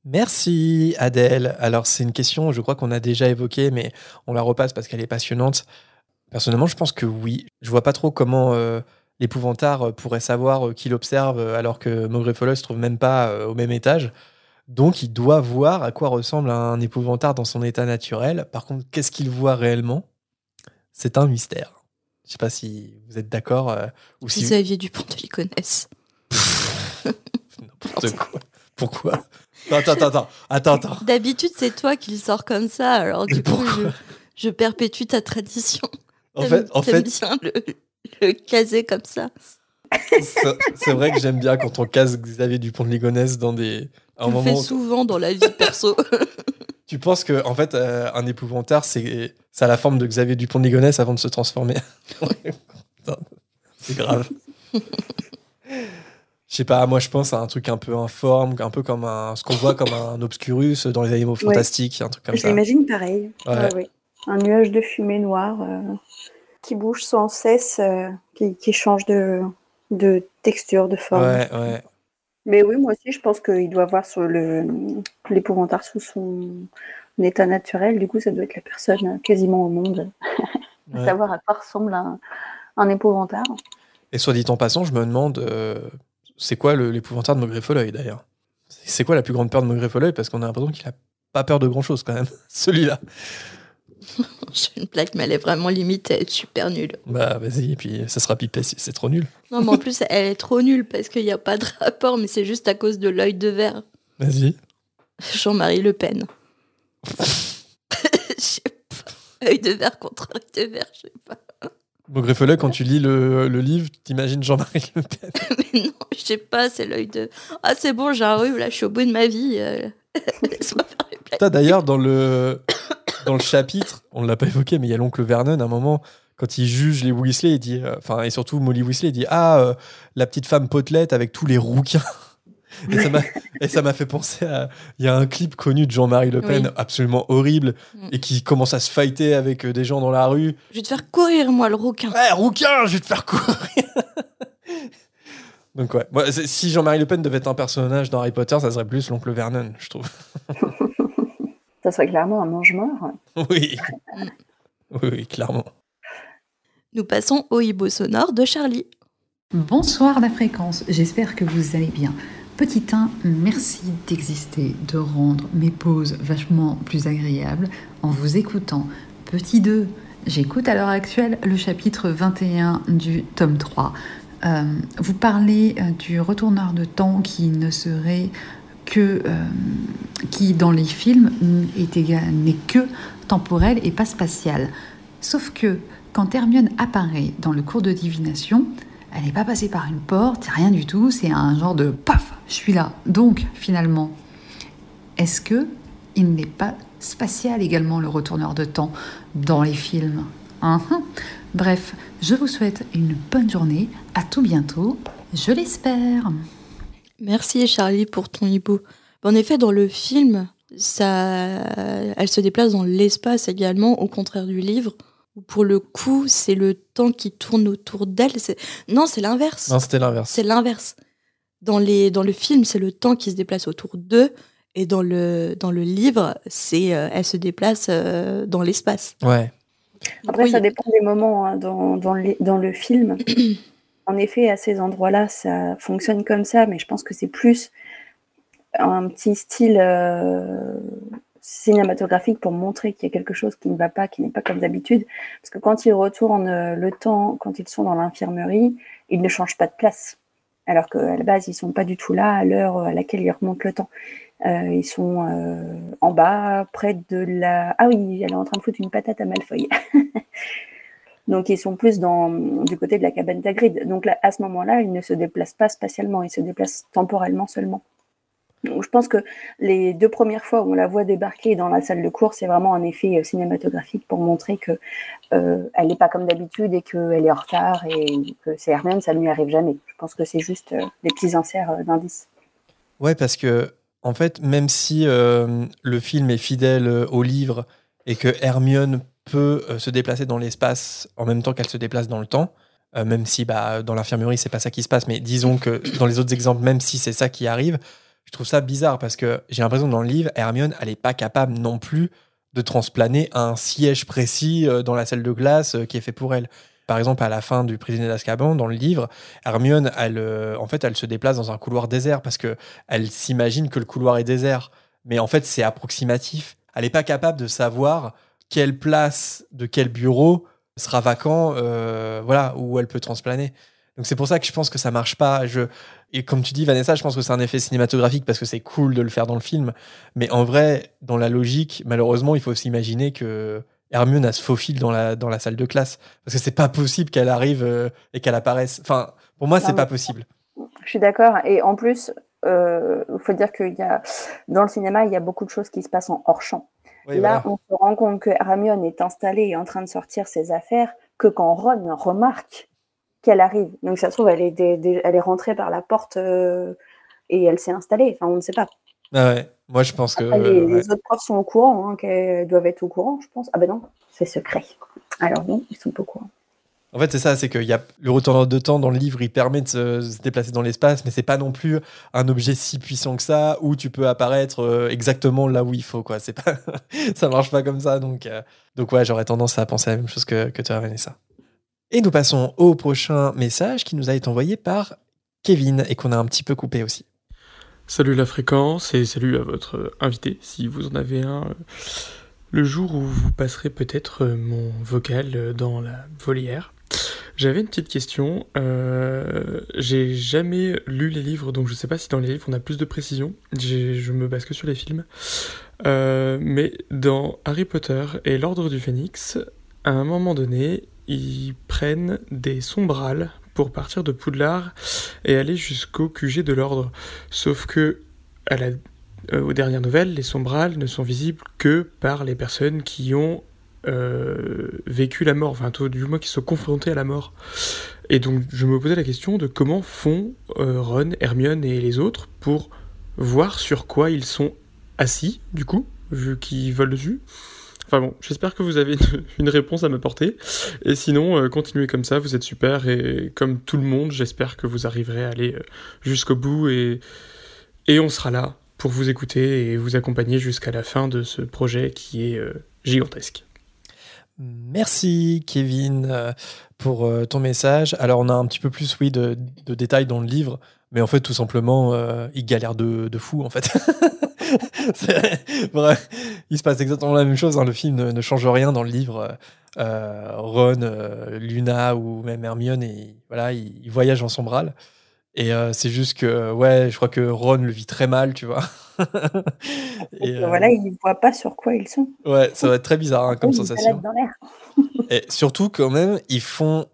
Merci Adèle. Alors c'est une question, je crois qu'on a déjà évoquée, mais on la repasse parce qu'elle est passionnante. Personnellement, je pense que oui. Je vois pas trop comment euh, l'épouvantard euh, pourrait savoir euh, qui l'observe alors que Maugrey se trouve même pas euh, au même étage. Donc il doit voir à quoi ressemble un épouvantard dans son état naturel. Par contre, qu'est-ce qu'il voit réellement? C'est un mystère. Je sais pas si vous êtes d'accord euh, ou si Xavier Dupont de Ligonnès. <laughs> n'importe quoi. Pourquoi? Attends, attends, attends, attends, attends. D'habitude, c'est toi qui le sors comme ça, alors du coup, je, je perpétue ta tradition. En fait, en fait, bien le, le caser comme ça. C'est vrai que j'aime bien quand on casse Xavier Dupont de Ligonnès dans des. Tu le fais moment, souvent dans la vie perso. <laughs> tu penses que en fait euh, un épouvantard c'est ça a la forme de Xavier Dupont de Ligonnès avant de se transformer? <laughs> C'est grave. <laughs> Je sais pas, moi je pense à un truc un peu informe, un peu comme un, ce qu'on voit comme un obscurus dans les animaux <laughs> fantastiques, un truc comme Je ça. l'imagine pareil. Ouais. Ouais, ouais. Un nuage de fumée noire euh, qui bouge sans cesse, euh, qui, qui change de, de texture, de forme. Ouais, ouais. Mais oui, moi aussi, je pense qu'il doit voir sur le l'épouvantard sous son état naturel. Du coup, ça doit être la personne quasiment au monde à <laughs> ouais. savoir à quoi ressemble un, un épouvantard. Et soit dit en passant, je me demande, euh, c'est quoi l'épouvantard de Maugrey Folleuil d'ailleurs? C'est quoi la plus grande peur de Maugrey Folleuil Parce qu'on a l'impression qu'il a pas peur de grand chose quand même, <laughs> celui-là. <laughs> J'ai une blague, mais elle est vraiment limite, elle est super nulle. Bah vas-y, et puis ça sera pipé si c'est trop nul. Non, mais en plus, <laughs> elle est trop nulle parce qu'il n'y a pas de rapport, mais c'est juste à cause de l'œil de verre. Vas-y. Jean-Marie Le Pen. Je sais pas. Œil de verre contre œil de verre, je sais pas. Maugrey Folleuil, quand tu lis le, le livre, t'imagines Jean-Marie Le Pen. <laughs> Mais non, je sais pas, c'est l'œil de. Ah, c'est bon, rhume, là, je suis au bout de ma vie. euh, <laughs> Laisse-moi faire les blagues. D'ailleurs, dans le, <coughs> dans le chapitre, on l'a pas évoqué, mais il y a l'oncle Vernon, à un moment, quand il juge les Weasley, il dit, euh, enfin, et surtout Molly Weasley, il dit Ah, euh, la petite femme potelette avec tous les rouquins. <laughs> Et ça m'a- Et ça m'a fait penser à. Il y a un clip connu de Jean-Marie Le Pen, Oui. absolument horrible, Mm. et qui commence à se fighter avec euh, des gens dans la rue. Je vais te faire courir, moi, le rouquin. Ouais, rouquin, je vais te faire courir. <laughs> Donc, ouais. Moi, si Jean-Marie Le Pen devait être un personnage dans Harry Potter, ça serait plus l'oncle Vernon, je trouve. <laughs> Ça serait clairement un mange-mort. Oui. Oui, oui, clairement. Nous passons au hibou sonore de Charlie. Bonsoir la fréquence, j'espère que vous allez bien. Petit 1, merci d'exister, de rendre mes pauses vachement plus agréables en vous écoutant. Petit 2, j'écoute à l'heure actuelle le chapitre 21 du tome 3. Euh, vous parlez euh, du retourneur de temps qui ne serait que euh, qui dans les films n'est que temporel et pas spatial. Sauf que quand Hermione apparaît dans le cours de divination, elle n'est pas passée par une porte, rien du tout, c'est un genre de paf, je suis là. Donc finalement, est-ce que il n'est pas spatial également le retourneur de temps dans les films hein? Bref, je vous souhaite une bonne journée, à tout bientôt, je l'espère. Merci Charlie pour ton hibou. En effet, dans le film, ça, elle se déplace dans l'espace également, au contraire du livre. Où pour le coup, c'est le temps qui tourne autour d'elle. Non, c'est l'inverse. Non, c'était l'inverse. C'est l'inverse. Dans, les, dans le film, c'est le temps qui se déplace autour d'eux. Et dans le, dans le livre, c'est euh, elle se déplace euh, dans l'espace. Ouais. Après, ça dépend des moments hein, dans, dans, dans le film. <clears throat> en effet, à ces endroits-là, ça fonctionne comme ça, mais je pense que c'est plus un petit style euh, cinématographique pour montrer qu'il y a quelque chose qui ne va pas, qui n'est pas comme d'habitude. Parce que quand ils retournent euh, le temps, quand ils sont dans l'infirmerie, ils ne changent pas de place. Alors qu'à la base, ils sont pas du tout là à l'heure à laquelle ils remontent le temps. Euh, ils sont en bas, près de la. Ah oui, elle est en train de foutre une patate à Malfoy. <laughs> Donc ils sont plus du côté de la cabane d'Agrid. Donc à ce moment-là, ils ne se déplacent pas spatialement, ils se déplacent temporellement seulement. Je pense que les deux premières fois où on la voit débarquer dans la salle de cours, c'est vraiment un effet euh, cinématographique pour montrer que euh, elle n'est pas comme d'habitude et qu'elle est en retard et que c'est Hermione, ça ne lui arrive jamais. Je pense que c'est juste euh, des petits inserts d'indices. Ouais, parce que en fait, même si le film est fidèle au livre et que Hermione peut euh, se déplacer dans l'espace en même temps qu'elle se déplace dans le temps. Euh, même si bah, dans l'infirmerie, c'est pas ça qui se passe, mais disons que dans les autres exemples, même si c'est ça qui arrive, je trouve ça bizarre parce que j'ai l'impression que dans le livre, Hermione, elle n'est pas capable non plus de transplaner un siège précis euh, dans la salle de glace qui est fait pour elle. Par exemple, à la fin du prisonnier d'Azkaban, dans le livre, Hermione, fait, elle se déplace dans un couloir désert parce que elle s'imagine que le couloir est désert, mais en fait, c'est approximatif. Elle n'est pas capable de savoir quelle place de quel bureau sera vacant, euh, voilà, où elle peut transplaner. Donc c'est pour ça que je pense que ça marche pas. Je, et comme tu dis, Vanessa, je pense que c'est un effet cinématographique parce que c'est cool de le faire dans le film. Mais en vrai, dans la logique, malheureusement, il faut s'imaginer que Hermione a ce faux fil dans la, dans la salle de classe. Parce que c'est pas possible qu'elle arrive euh, et qu'elle apparaisse. Enfin, pour moi, c'est pas possible. Je suis d'accord. Et en plus, il euh, faut dire y a, dans le cinéma, il y a beaucoup de choses qui se passent en hors champ. Là, on se rend compte que Hermione est installée et en train de sortir ses affaires que quand Ron remarque qu'elle arrive. Donc, ça se trouve, elle est, elle est rentrée par la porte euh, et elle s'est installée. Enfin, on ne sait pas. Ah ouais. Moi, je pense que. les, autres profs sont au courant, hein, qu'elles doivent être au courant, je pense. Ah ben non, c'est secret. Alors non, ils sont pas au courant. En fait, c'est ça, c'est qu'il y a le retour de temps dans le livre, il permet de se, déplacer dans l'espace, mais c'est pas non plus un objet si puissant que ça où tu peux apparaître euh, exactement là où il faut, quoi. C'est pas, <laughs> ça marche pas comme ça, donc, euh, donc ouais, j'aurais tendance à penser la même chose que, que toi, Vanessa. Et nous passons au prochain message qui nous a été envoyé par Kevin et qu'on a un petit peu coupé aussi. Salut la fréquence et salut à votre invité si vous en avez un. Le jour où vous passerez peut-être mon vocal dans la volière. J'avais une petite question. Euh, j'ai jamais lu les livres, donc je sais pas si dans les livres on a plus de précision. Je me base que sur les films. Euh, mais dans Harry Potter et l'Ordre du Phénix, à un moment donné, ils prennent des sombrales pour partir de Poudlard et aller jusqu'au QG de l'Ordre. Sauf que, euh, aux dernières nouvelles, les sombrales ne sont visibles que par les personnes qui ont euh, vécu la mort, enfin du moins qui sont confrontés à la mort. Et donc je me posais la question de comment font euh, Ron, Hermione et les autres pour voir sur quoi ils sont assis, du coup, vu qu'ils volent dessus. J'espère que vous avez <laughs> une, réponse à m'apporter. Et sinon, euh, continuez comme ça, vous êtes super. Et comme tout le monde, j'espère que vous arriverez à aller jusqu'au bout. Et, et on sera là pour vous écouter et vous accompagner jusqu'à la fin de ce projet qui est gigantesque. Merci Kevin euh, pour euh, ton message. Alors on a un petit peu plus oui de, détails dans le livre, mais en fait tout simplement euh, il galère de, fou en fait. <laughs> Il se passe exactement la même chose. hein. Le film ne, change rien dans le livre. Euh, Ron, Luna ou même Hermione, et, voilà, ils, voyagent en sombral. Et c'est juste que ouais, je crois que Ron le vit très mal, tu vois. <laughs> Et euh, Voilà, ils ne voient pas sur quoi ils sont. ouais, ça va être très bizarre hein, comme Ils se sensation. dans l'air. <laughs> Et surtout, quand même, ils font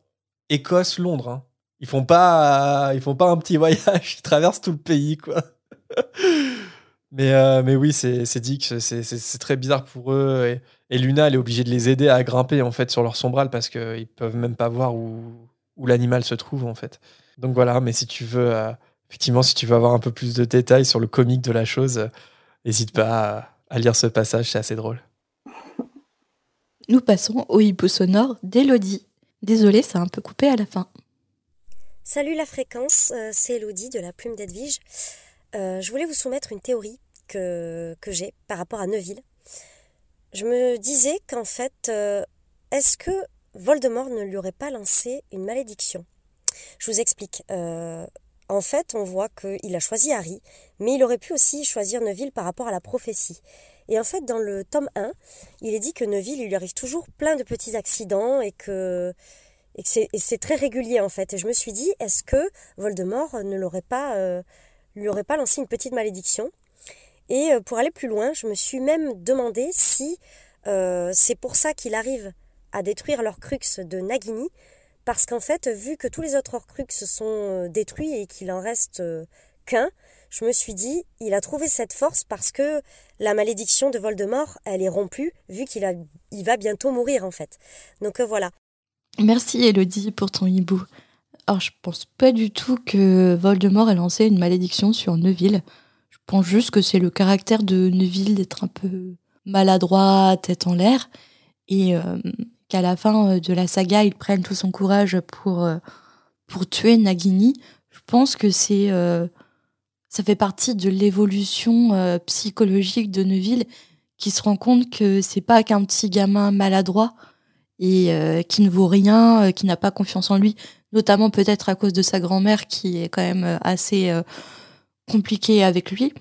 Écosse-Londres. hein. Ils font pas, ils font pas un petit <laughs> voyage. Ils traversent tout le pays, quoi. mais, euh, mais oui, c'est dit que c'est- très bizarre pour eux. Et, et Luna, elle est obligée de les aider à grimper en fait sur leur sombral parce qu'ils peuvent même pas voir où, où l'animal se trouve en fait. Donc voilà. Mais si tu veux, euh, effectivement, si tu veux avoir un peu plus de détails sur le comique de la chose, euh, n'hésite pas à, lire ce passage. C'est assez drôle. Nous passons au hibou sonore d'Elodie. Désolée, ça a un peu coupé à la fin. Salut la fréquence, euh, c'est Elodie de la Plume d'Edwige. Euh, je voulais vous soumettre une théorie que, que j'ai par rapport à Neuville. Je me disais qu'en fait, euh, est-ce que Voldemort ne lui aurait pas lancé une malédiction? Je vous explique. Euh, en fait, on voit qu'il a choisi Harry, mais il aurait pu aussi choisir Neuville par rapport à la prophétie. Et en fait, dans le tome 1, il est dit que Neuville, il lui arrive toujours plein de petits accidents et que c'est très régulier en fait. Et je me suis dit, est-ce que Voldemort ne l'aurait pas, euh, lui aurait pas lancé une petite malédiction? Et euh, pour aller plus loin, je me suis même demandé si euh, c'est pour ça qu'il arrive à détruire l'Orcrux de Nagini, parce qu'en fait, vu que tous les autres Horcrux sont euh, détruits et qu'il en reste euh, qu'un, je me suis dit, il a trouvé cette force parce que la malédiction de Voldemort, elle est rompue, vu qu'il va bientôt mourir en fait. Donc euh, voilà. Merci Elodie pour ton hibou. Alors je pense pas du tout que Voldemort ait lancé une malédiction sur Neville. Je pense juste que c'est le caractère de Neville d'être un peu maladroit, tête en l'air, et qu'à la fin euh, de la saga, il prenne tout son courage pour, euh, pour tuer Nagini. Je pense que c'est euh, ça fait partie de l'évolution psychologique de Neville qui se rend compte que c'est pas qu'un petit gamin maladroit et qui ne vaut rien, qui n'a pas confiance en lui, notamment peut-être à cause de sa grand-mère qui est quand même assez compliquée avec lui,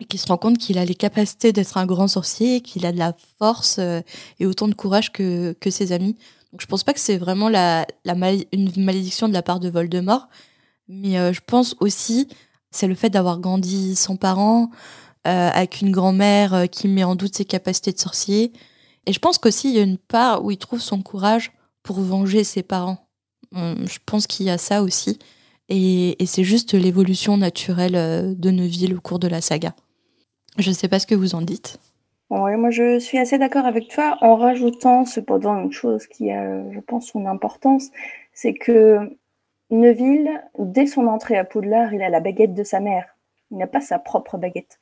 et qui se rend compte qu'il a les capacités d'être un grand sorcier, qu'il a de la force euh, et autant de courage que, que ses amis. Donc je pense pas que c'est vraiment la, la mal- une malédiction de la part de Voldemort, mais euh, je pense aussi c'est le fait d'avoir grandi sans parents, euh, avec une grand-mère qui met en doute ses capacités de sorcier. Et je pense qu'aussi, il y a une part où il trouve son courage pour venger ses parents. Je pense qu'il y a ça aussi. Et, c'est juste l'évolution naturelle de Neville au cours de la saga. Je ne sais pas ce que vous en dites. Ouais, moi je suis assez d'accord avec toi en rajoutant cependant une chose qui a, je pense, son importance, c'est que Neville, dès son entrée à Poudlard, il a la baguette de sa mère. Il n'a pas sa propre baguette.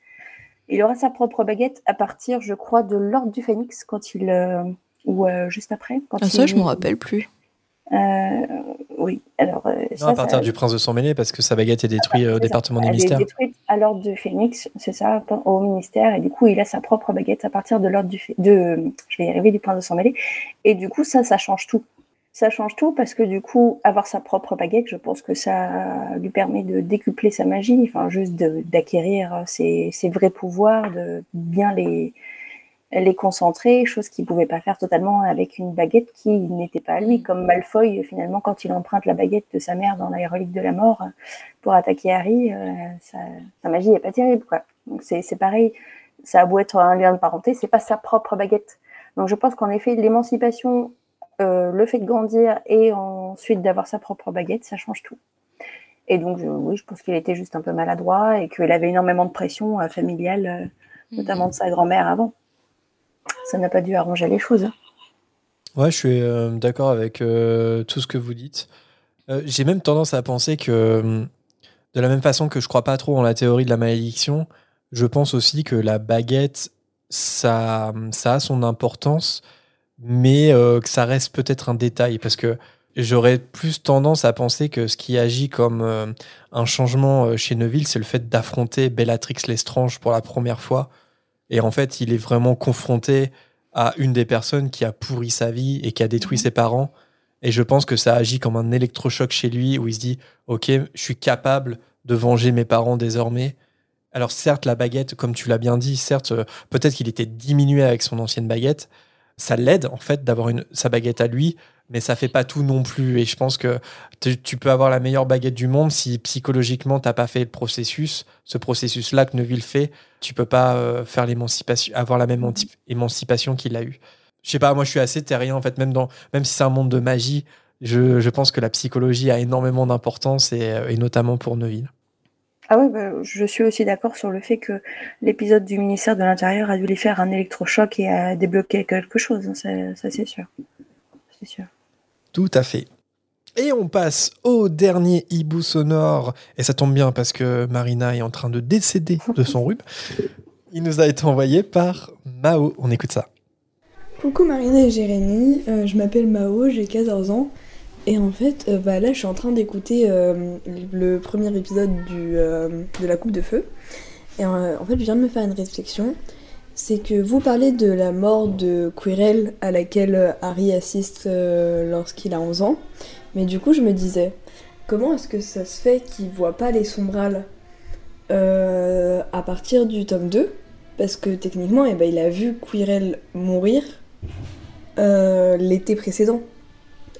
Il aura sa propre baguette à partir, je crois, de l'Ordre du Phénix, quand il. euh, ou euh, juste après. Quand Ah, ça, je m'en rappelle plus. Euh, oui, alors. euh, Non, ça, à partir ça- du prince de sang mêlé, parce que sa baguette est détruite euh, au département des Elle mystères. est détruite à l'ordre du Phénix, c'est ça, au ministère, et du coup, il a sa propre baguette à partir de l'ordre du de, je vais y arriver, du point de s'en mêler. Et du coup, ça, ça change tout. Ça change tout parce que du coup, avoir sa propre baguette, je pense que ça lui permet de décupler sa magie, enfin, juste de- d'acquérir ses, ses vrais pouvoirs, de bien les, les concentrer, chose qu'il pouvait pas faire totalement avec une baguette qui n'était pas à lui, comme Malfoy finalement quand il emprunte la baguette de sa mère dans la relique de la mort pour attaquer Harry, euh, sa, sa magie est pas terrible quoi. Donc c'est c'est pareil, ça a beau être un lien de parenté, c'est pas sa propre baguette. Donc je pense qu'en effet l'émancipation, euh, le fait de grandir et ensuite d'avoir sa propre baguette, ça change tout. Et donc je- oui, je pense qu'il était juste un peu maladroit et qu'il avait énormément de pression euh, familiale, euh, notamment de sa grand-mère avant ça n'a pas dû arranger les choses. Ouais, je suis euh, d'accord avec euh, tout ce que vous dites. Euh, J'ai même tendance à penser que, hum, de la même façon que je crois pas trop en la théorie de la malédiction, je pense aussi que la baguette, ça, ça a son importance, mais que ça reste peut-être un détail, parce que j'aurais plus tendance à penser que ce qui agit comme un changement chez Neville, c'est le fait d'affronter Bellatrix Lestrange pour la première fois. Et en fait, il est vraiment confronté à une des personnes qui a pourri sa vie et qui a détruit Mhm. ses parents. Et je pense que ça agit comme un électrochoc chez lui où il se dit Ok, je suis capable de venger mes parents désormais. Alors, certes, la baguette, comme tu l'as bien dit, certes, euh, peut-être qu'il était diminué avec son ancienne baguette. Ça l'aide, en fait, d'avoir une- sa baguette à lui, mais ça fait pas tout non plus. Et je pense que tu, peux avoir la meilleure baguette du monde si psychologiquement t'as pas fait le processus, ce processus-là que Neville fait, tu peux pas euh, faire l'émancipation, avoir la même anti- émancipation qu'il a eu. Je sais pas, moi je suis assez terrien en fait, même dans, même si c'est un monde de magie, je, je pense que la psychologie a énormément d'importance et, euh, et notamment pour Neville. Ah ouais, bah, je suis aussi d'accord sur le fait que l'épisode du ministère de l'Intérieur a dû lui faire un électrochoc et a débloqué quelque chose, hein, ça, ça, c'est sûr. C'est sûr. Tout à fait. Et on passe au dernier hibou sonore. Et ça tombe bien parce que Marina est en train de décéder de son rhume. Il nous a été envoyé par Mao. On écoute ça. Coucou Marina et Jérémy, euh, je m'appelle Mao, j'ai 14 ans. Et en fait, euh, bah là, je suis en train d'écouter euh, le premier épisode du, de la Coupe de Feu. Et en fait, je viens de me faire une réflexion. C'est que vous parlez de la mort de Quirrell à laquelle euh, Harry assiste euh, lorsqu'il a 11 ans. Mais du coup, je me disais, comment est-ce que ça se fait qu'il voit pas les sombrales euh, à partir du tome 2 Parce que techniquement, eh ben, il a vu Quirrell mourir l'été précédent.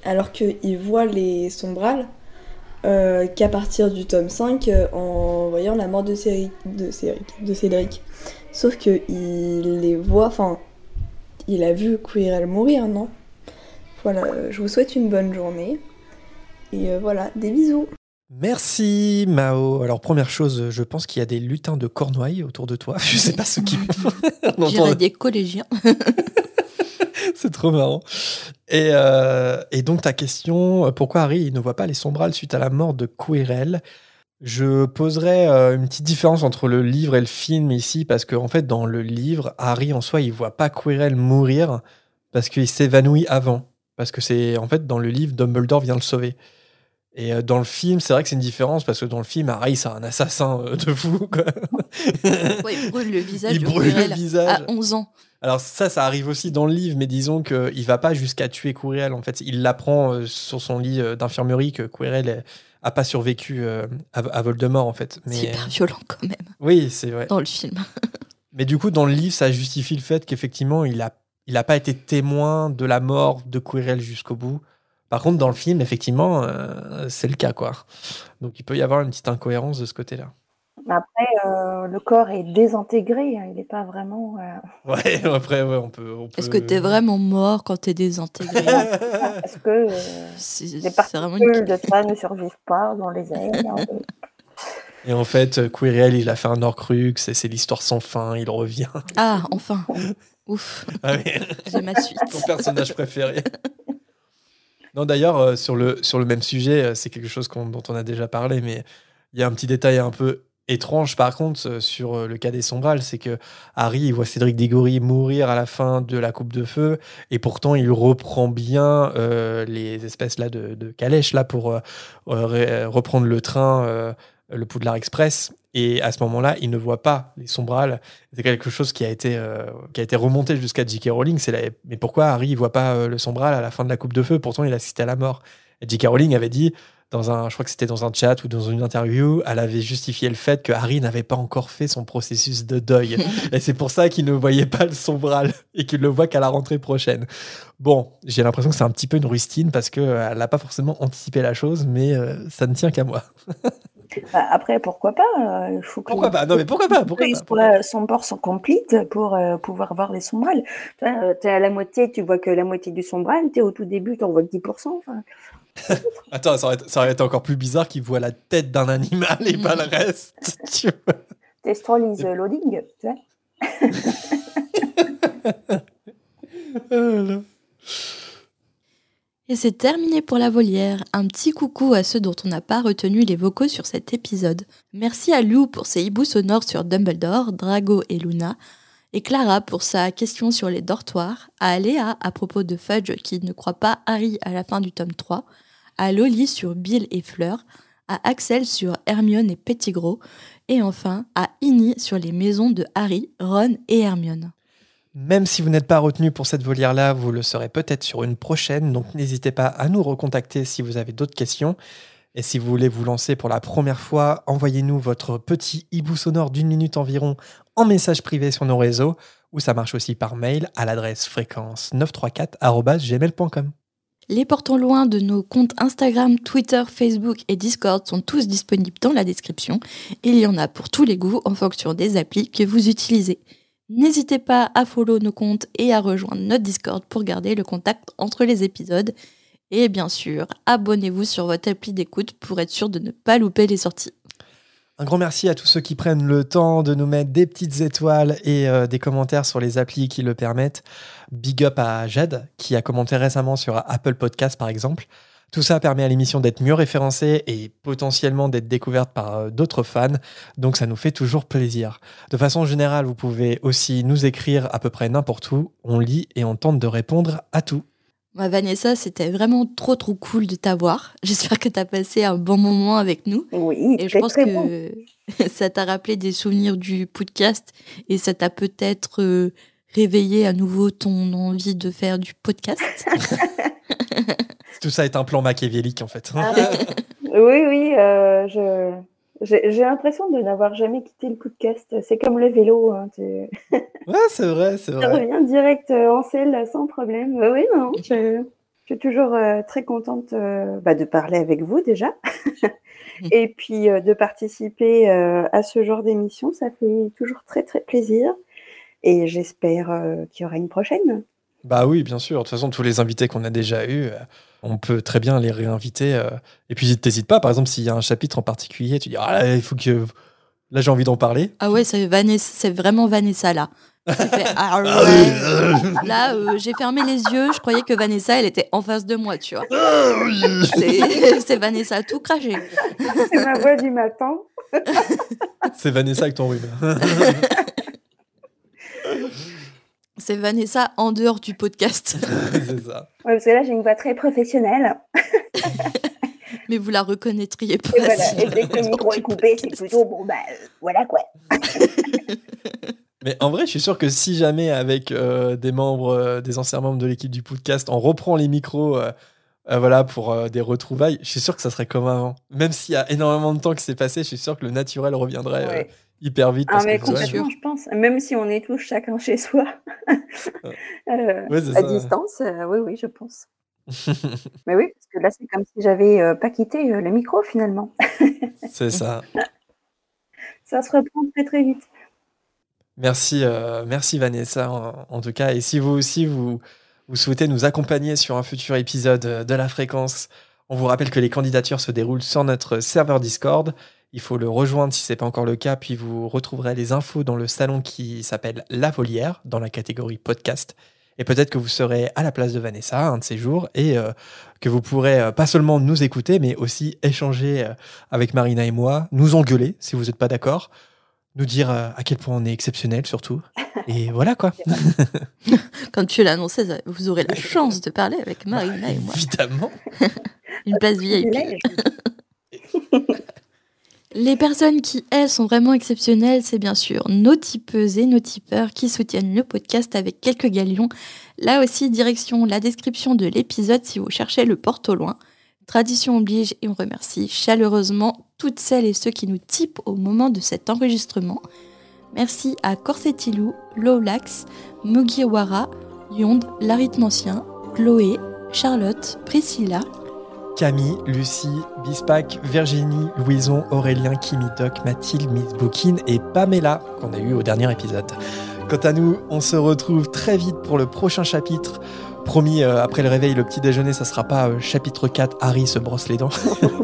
Alors qu'il voit les sombrales qu'à partir du tome 5 euh, en voyant la mort de Cédric. Sauf que il les voit, enfin, il a vu Quirrell mourir, non? Voilà, euh, je vous souhaite une bonne journée. Et euh, voilà, des bisous Merci Mao. Alors première chose, je pense qu'il y a des lutins de Cornouailles autour de toi. <laughs> Je sais pas ce qui. <laughs> On entend- J'irais des collégiens. <laughs> C'est trop marrant. Et, euh, et donc ta question, euh, pourquoi Harry il ne voit pas les sombrales suite à la mort de Quirrell Je poserais euh, une petite différence entre le livre et le film ici, parce qu'en fait dans le livre, Harry en soi il voit pas Quirrell mourir parce qu'il s'évanouit avant. Parce que c'est en fait dans le livre, Dumbledore vient le sauver. Et euh, dans le film, c'est vrai que c'est une différence parce que dans le film, Harry c'est un assassin euh, de fou. Quoi. <laughs> Ouais, il brûle le visage Il brûle le visage. à 11 ans. Alors ça, ça arrive aussi dans le livre, mais disons qu'il va pas jusqu'à tuer Quirrell. En fait, il l'apprend sur son lit d'infirmerie que Quirrell est- a pas survécu euh, à, à Voldemort, en fait. C'est Mais hyper violent quand même oui, c'est vrai. dans le film. <laughs> Mais du coup, dans le livre, ça justifie le fait qu'effectivement, il a, il a pas été témoin de la mort de Quirrell jusqu'au bout. Par contre, dans le film, effectivement, euh, c'est le cas, quoi. Donc, il peut y avoir une petite incohérence de ce côté-là. Mais Après, euh, le corps est désintégré, hein, il n'est pas vraiment. euh, <laughs> Ouais, après, ouais, on peut. Est-ce que t'es vraiment mort quand t'es désintégré? <laughs> <laughs> Est-ce que euh, C'est les particules de ça ne survivent pas dans les airs hein, Et en fait, euh, Quirrell, il a fait un Horcrux, et c'est l'histoire sans fin, il revient. Ah, enfin. Ouf, Ah oui. j'ai ma suite. Ton personnage préféré. Non, d'ailleurs, euh, sur, le, sur le même sujet, euh, c'est quelque chose dont on a déjà parlé, mais il y a un petit détail un peu étrange, par contre, euh, sur euh, le cas des sombrales, c'est que Harry il voit Cédric Diggory mourir à la fin de la Coupe de Feu, et pourtant il reprend bien euh, les espèces là de, calèches là pour reprendre le train, le Poudlard Express. Et à ce moment-là, il ne voit pas les sombrales. C'est quelque chose qui a été, qui a été remonté jusqu'à J.K. Rowling. C'est la- Mais pourquoi Harry ne voit pas le sombral à la fin de la Coupe de Feu? Pourtant, il assistait à la mort. J.K. Rowling avait dit, dans un, je crois que c'était dans un chat ou dans une interview, elle avait justifié le fait que Harry n'avait pas encore fait son processus de deuil. <laughs> et c'est pour ça qu'il ne voyait pas le sombral et qu'il le voit qu'à la rentrée prochaine. Bon, j'ai l'impression que c'est un petit peu une rustine parce qu'elle n'a pas forcément anticipé la chose, mais euh, ça ne tient qu'à moi. <laughs> Bah, après, pourquoi pas euh, il faut que- Pourquoi pas? Non, mais pourquoi pas? Pourquoi pas? son bord sont complete pour euh, pouvoir voir les sombrales. Tu es à la moitié, tu vois que la moitié du sombral, tu es au tout début, tu en vois que 10%. enfin. <laughs> Attends, ça aurait, ça aurait été encore plus bizarre qu'il voit la tête d'un animal et pas le reste. <laughs> tu vois. T'es scroll is loading, tu vois. <laughs> Oh. Et c'est terminé pour la volière. Un petit coucou à ceux dont on n'a pas retenu les vocaux sur cet épisode. Merci à Lou pour ses hiboux sonores sur Dumbledore, Drago et Luna. Et Clara pour sa question sur les dortoirs. À Léa à propos de Fudge qui ne croit pas Harry à la fin du tome 3. À Loli sur Bill et Fleur. À Axel sur Hermione et Pettigrew. Et enfin à Innie sur les maisons de Harry, Ron et Hermione. Même si vous n'êtes pas retenu pour cette volière-là, vous le serez peut-être sur une prochaine, donc n'hésitez pas à nous recontacter si vous avez d'autres questions. Et si vous voulez vous lancer pour la première fois, envoyez-nous votre petit hibou sonore d'une minute environ en message privé sur nos réseaux, ou ça marche aussi par mail à l'adresse fréquence934.gmail.com. Les portons loin de nos comptes Instagram, Twitter, Facebook et Discord sont tous disponibles dans la description. Il y en a pour tous les goûts en fonction des applis que vous utilisez. N'hésitez pas à follow nos comptes et à rejoindre notre Discord pour garder le contact entre les épisodes. Et bien sûr, abonnez-vous sur votre appli d'écoute pour être sûr de ne pas louper les sorties. Un grand merci à tous ceux qui prennent le temps de nous mettre des petites étoiles et euh, des commentaires sur les applis qui le permettent. Big up à Jade qui a commenté récemment sur Apple Podcast par exemple. Tout ça permet à l'émission d'être mieux référencée et potentiellement d'être découverte par euh, d'autres fans, donc ça nous fait toujours plaisir. De façon générale, vous pouvez aussi nous écrire à peu près n'importe où, on lit et on tente de répondre à tout. Bah, Vanessa, c'était vraiment trop trop cool de t'avoir. <laughs> J'espère que tu as passé un bon moment avec nous. Oui, Et je pense très que bon. <laughs> ça t'a rappelé des souvenirs du podcast et ça t'a peut-être euh, réveillé à nouveau ton envie de faire du podcast. <laughs> Tout ça est un plan machiavélique en fait. Ah, Oui, oui, euh, je... j'ai l'impression de n'avoir jamais quitté le podcast. C'est comme le vélo. hein, tu- <laughs> ouais, c'est vrai, c'est Ça vrai. revient direct euh, en selle sans problème. Euh, oui, non, je, je suis toujours euh, très contente euh, bah, de parler avec vous déjà. <laughs> Et puis euh, de participer euh, à ce genre d'émission, ça fait toujours très très plaisir. Et j'espère euh, qu'il y aura une prochaine. Bah oui, bien sûr. De toute façon, tous les invités qu'on a déjà eus, euh, on peut très bien les réinviter. euh. Et puis, t'hésites pas, par exemple, s'il y a un chapitre en particulier, tu dis, ah là, il faut que. Là, j'ai envie d'en parler. Ah ouais, c'est Vanessa, c'est vraiment Vanessa là. <laughs> Fait, ah ouais. Là, euh, j'ai fermé les yeux, je croyais que Vanessa, elle était en face de moi, tu vois. C'est <laughs> c'est Vanessa a tout craché. C'est ma voix du matin. C'est Vanessa avec ton rhume. <laughs> C'est Vanessa en dehors du podcast. <laughs> c'est ça. Ouais, parce que là, j'ai une voix très professionnelle. <laughs> Mais vous la reconnaîtriez pas. Et voilà, si- et dès que le micro est coupé, c'est plutôt bon, bah voilà quoi. <laughs> Mais en vrai, je suis sûr que si jamais, avec euh, des membres, euh, des anciens membres de l'équipe du podcast, on reprend les micros. euh, euh, voilà, pour euh, des retrouvailles, je suis sûr que ça serait comme avant. Même s'il y a énormément de temps qui s'est passé, je suis sûr que le naturel reviendrait euh, Ouais. Hyper vite. Ah, parce mais que, complètement, je pense. Même si on est tous chacun chez soi, <laughs> euh, à ça. distance, euh, oui, oui, je pense. <laughs> Mais oui, parce que là, c'est comme si j'avais euh, pas quitté euh, le micro finalement. <laughs> c'est ça. Ça se reprend très très vite. Merci, merci Vanessa en, en tout cas. Et si vous aussi vous, vous souhaitez nous accompagner sur un futur épisode de la fréquence, on vous rappelle que les candidatures se déroulent sur notre serveur Discord. Il faut le rejoindre si ce n'est pas encore le cas, puis vous retrouverez les infos dans le salon qui s'appelle La Volière, dans la catégorie podcast. Et peut-être que vous serez à la place de Vanessa un de ces jours et euh, que vous pourrez euh, pas seulement nous écouter, mais aussi échanger euh, avec Marina et moi, nous engueuler si vous n'êtes pas d'accord, nous dire euh, à quel point on est exceptionnel surtout. <laughs> Et voilà quoi. <laughs> Quand tu l'as annoncé, vous aurez la chance de parler avec Marina et moi. Évidemment. <laughs> Une place VIP. Les personnes qui, elles, sont vraiment exceptionnelles, c'est bien sûr nos tipeuses et nos tipeurs qui soutiennent le podcast avec quelques galions. Là aussi, direction la description de l'épisode si vous cherchez le porte au loin. Tradition oblige et on remercie chaleureusement toutes celles et ceux qui nous typent au moment de cet enregistrement. Merci à Corsetilou, Lowlax, Mugiwara, Yonde, l'arithmancien, Chloé, Charlotte, Priscilla, Camille, Lucie, Bispac, Virginie, Louison, Aurélien, Kimi Doc, Mathilde, Miss Boukine et Pamela qu'on a eu au dernier épisode. Quant à nous, on se retrouve très vite pour le prochain chapitre. Promis, euh, après le réveil, le petit déjeuner, ça sera pas euh, chapitre 4, Harry se brosse les dents.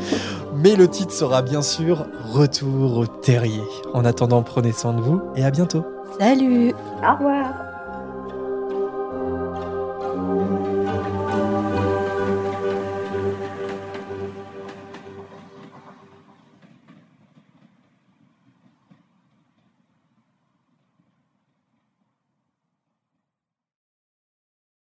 <laughs> Mais le titre sera bien sûr Retour au terrier. En attendant, prenez soin de vous et à bientôt. Salut Au revoir.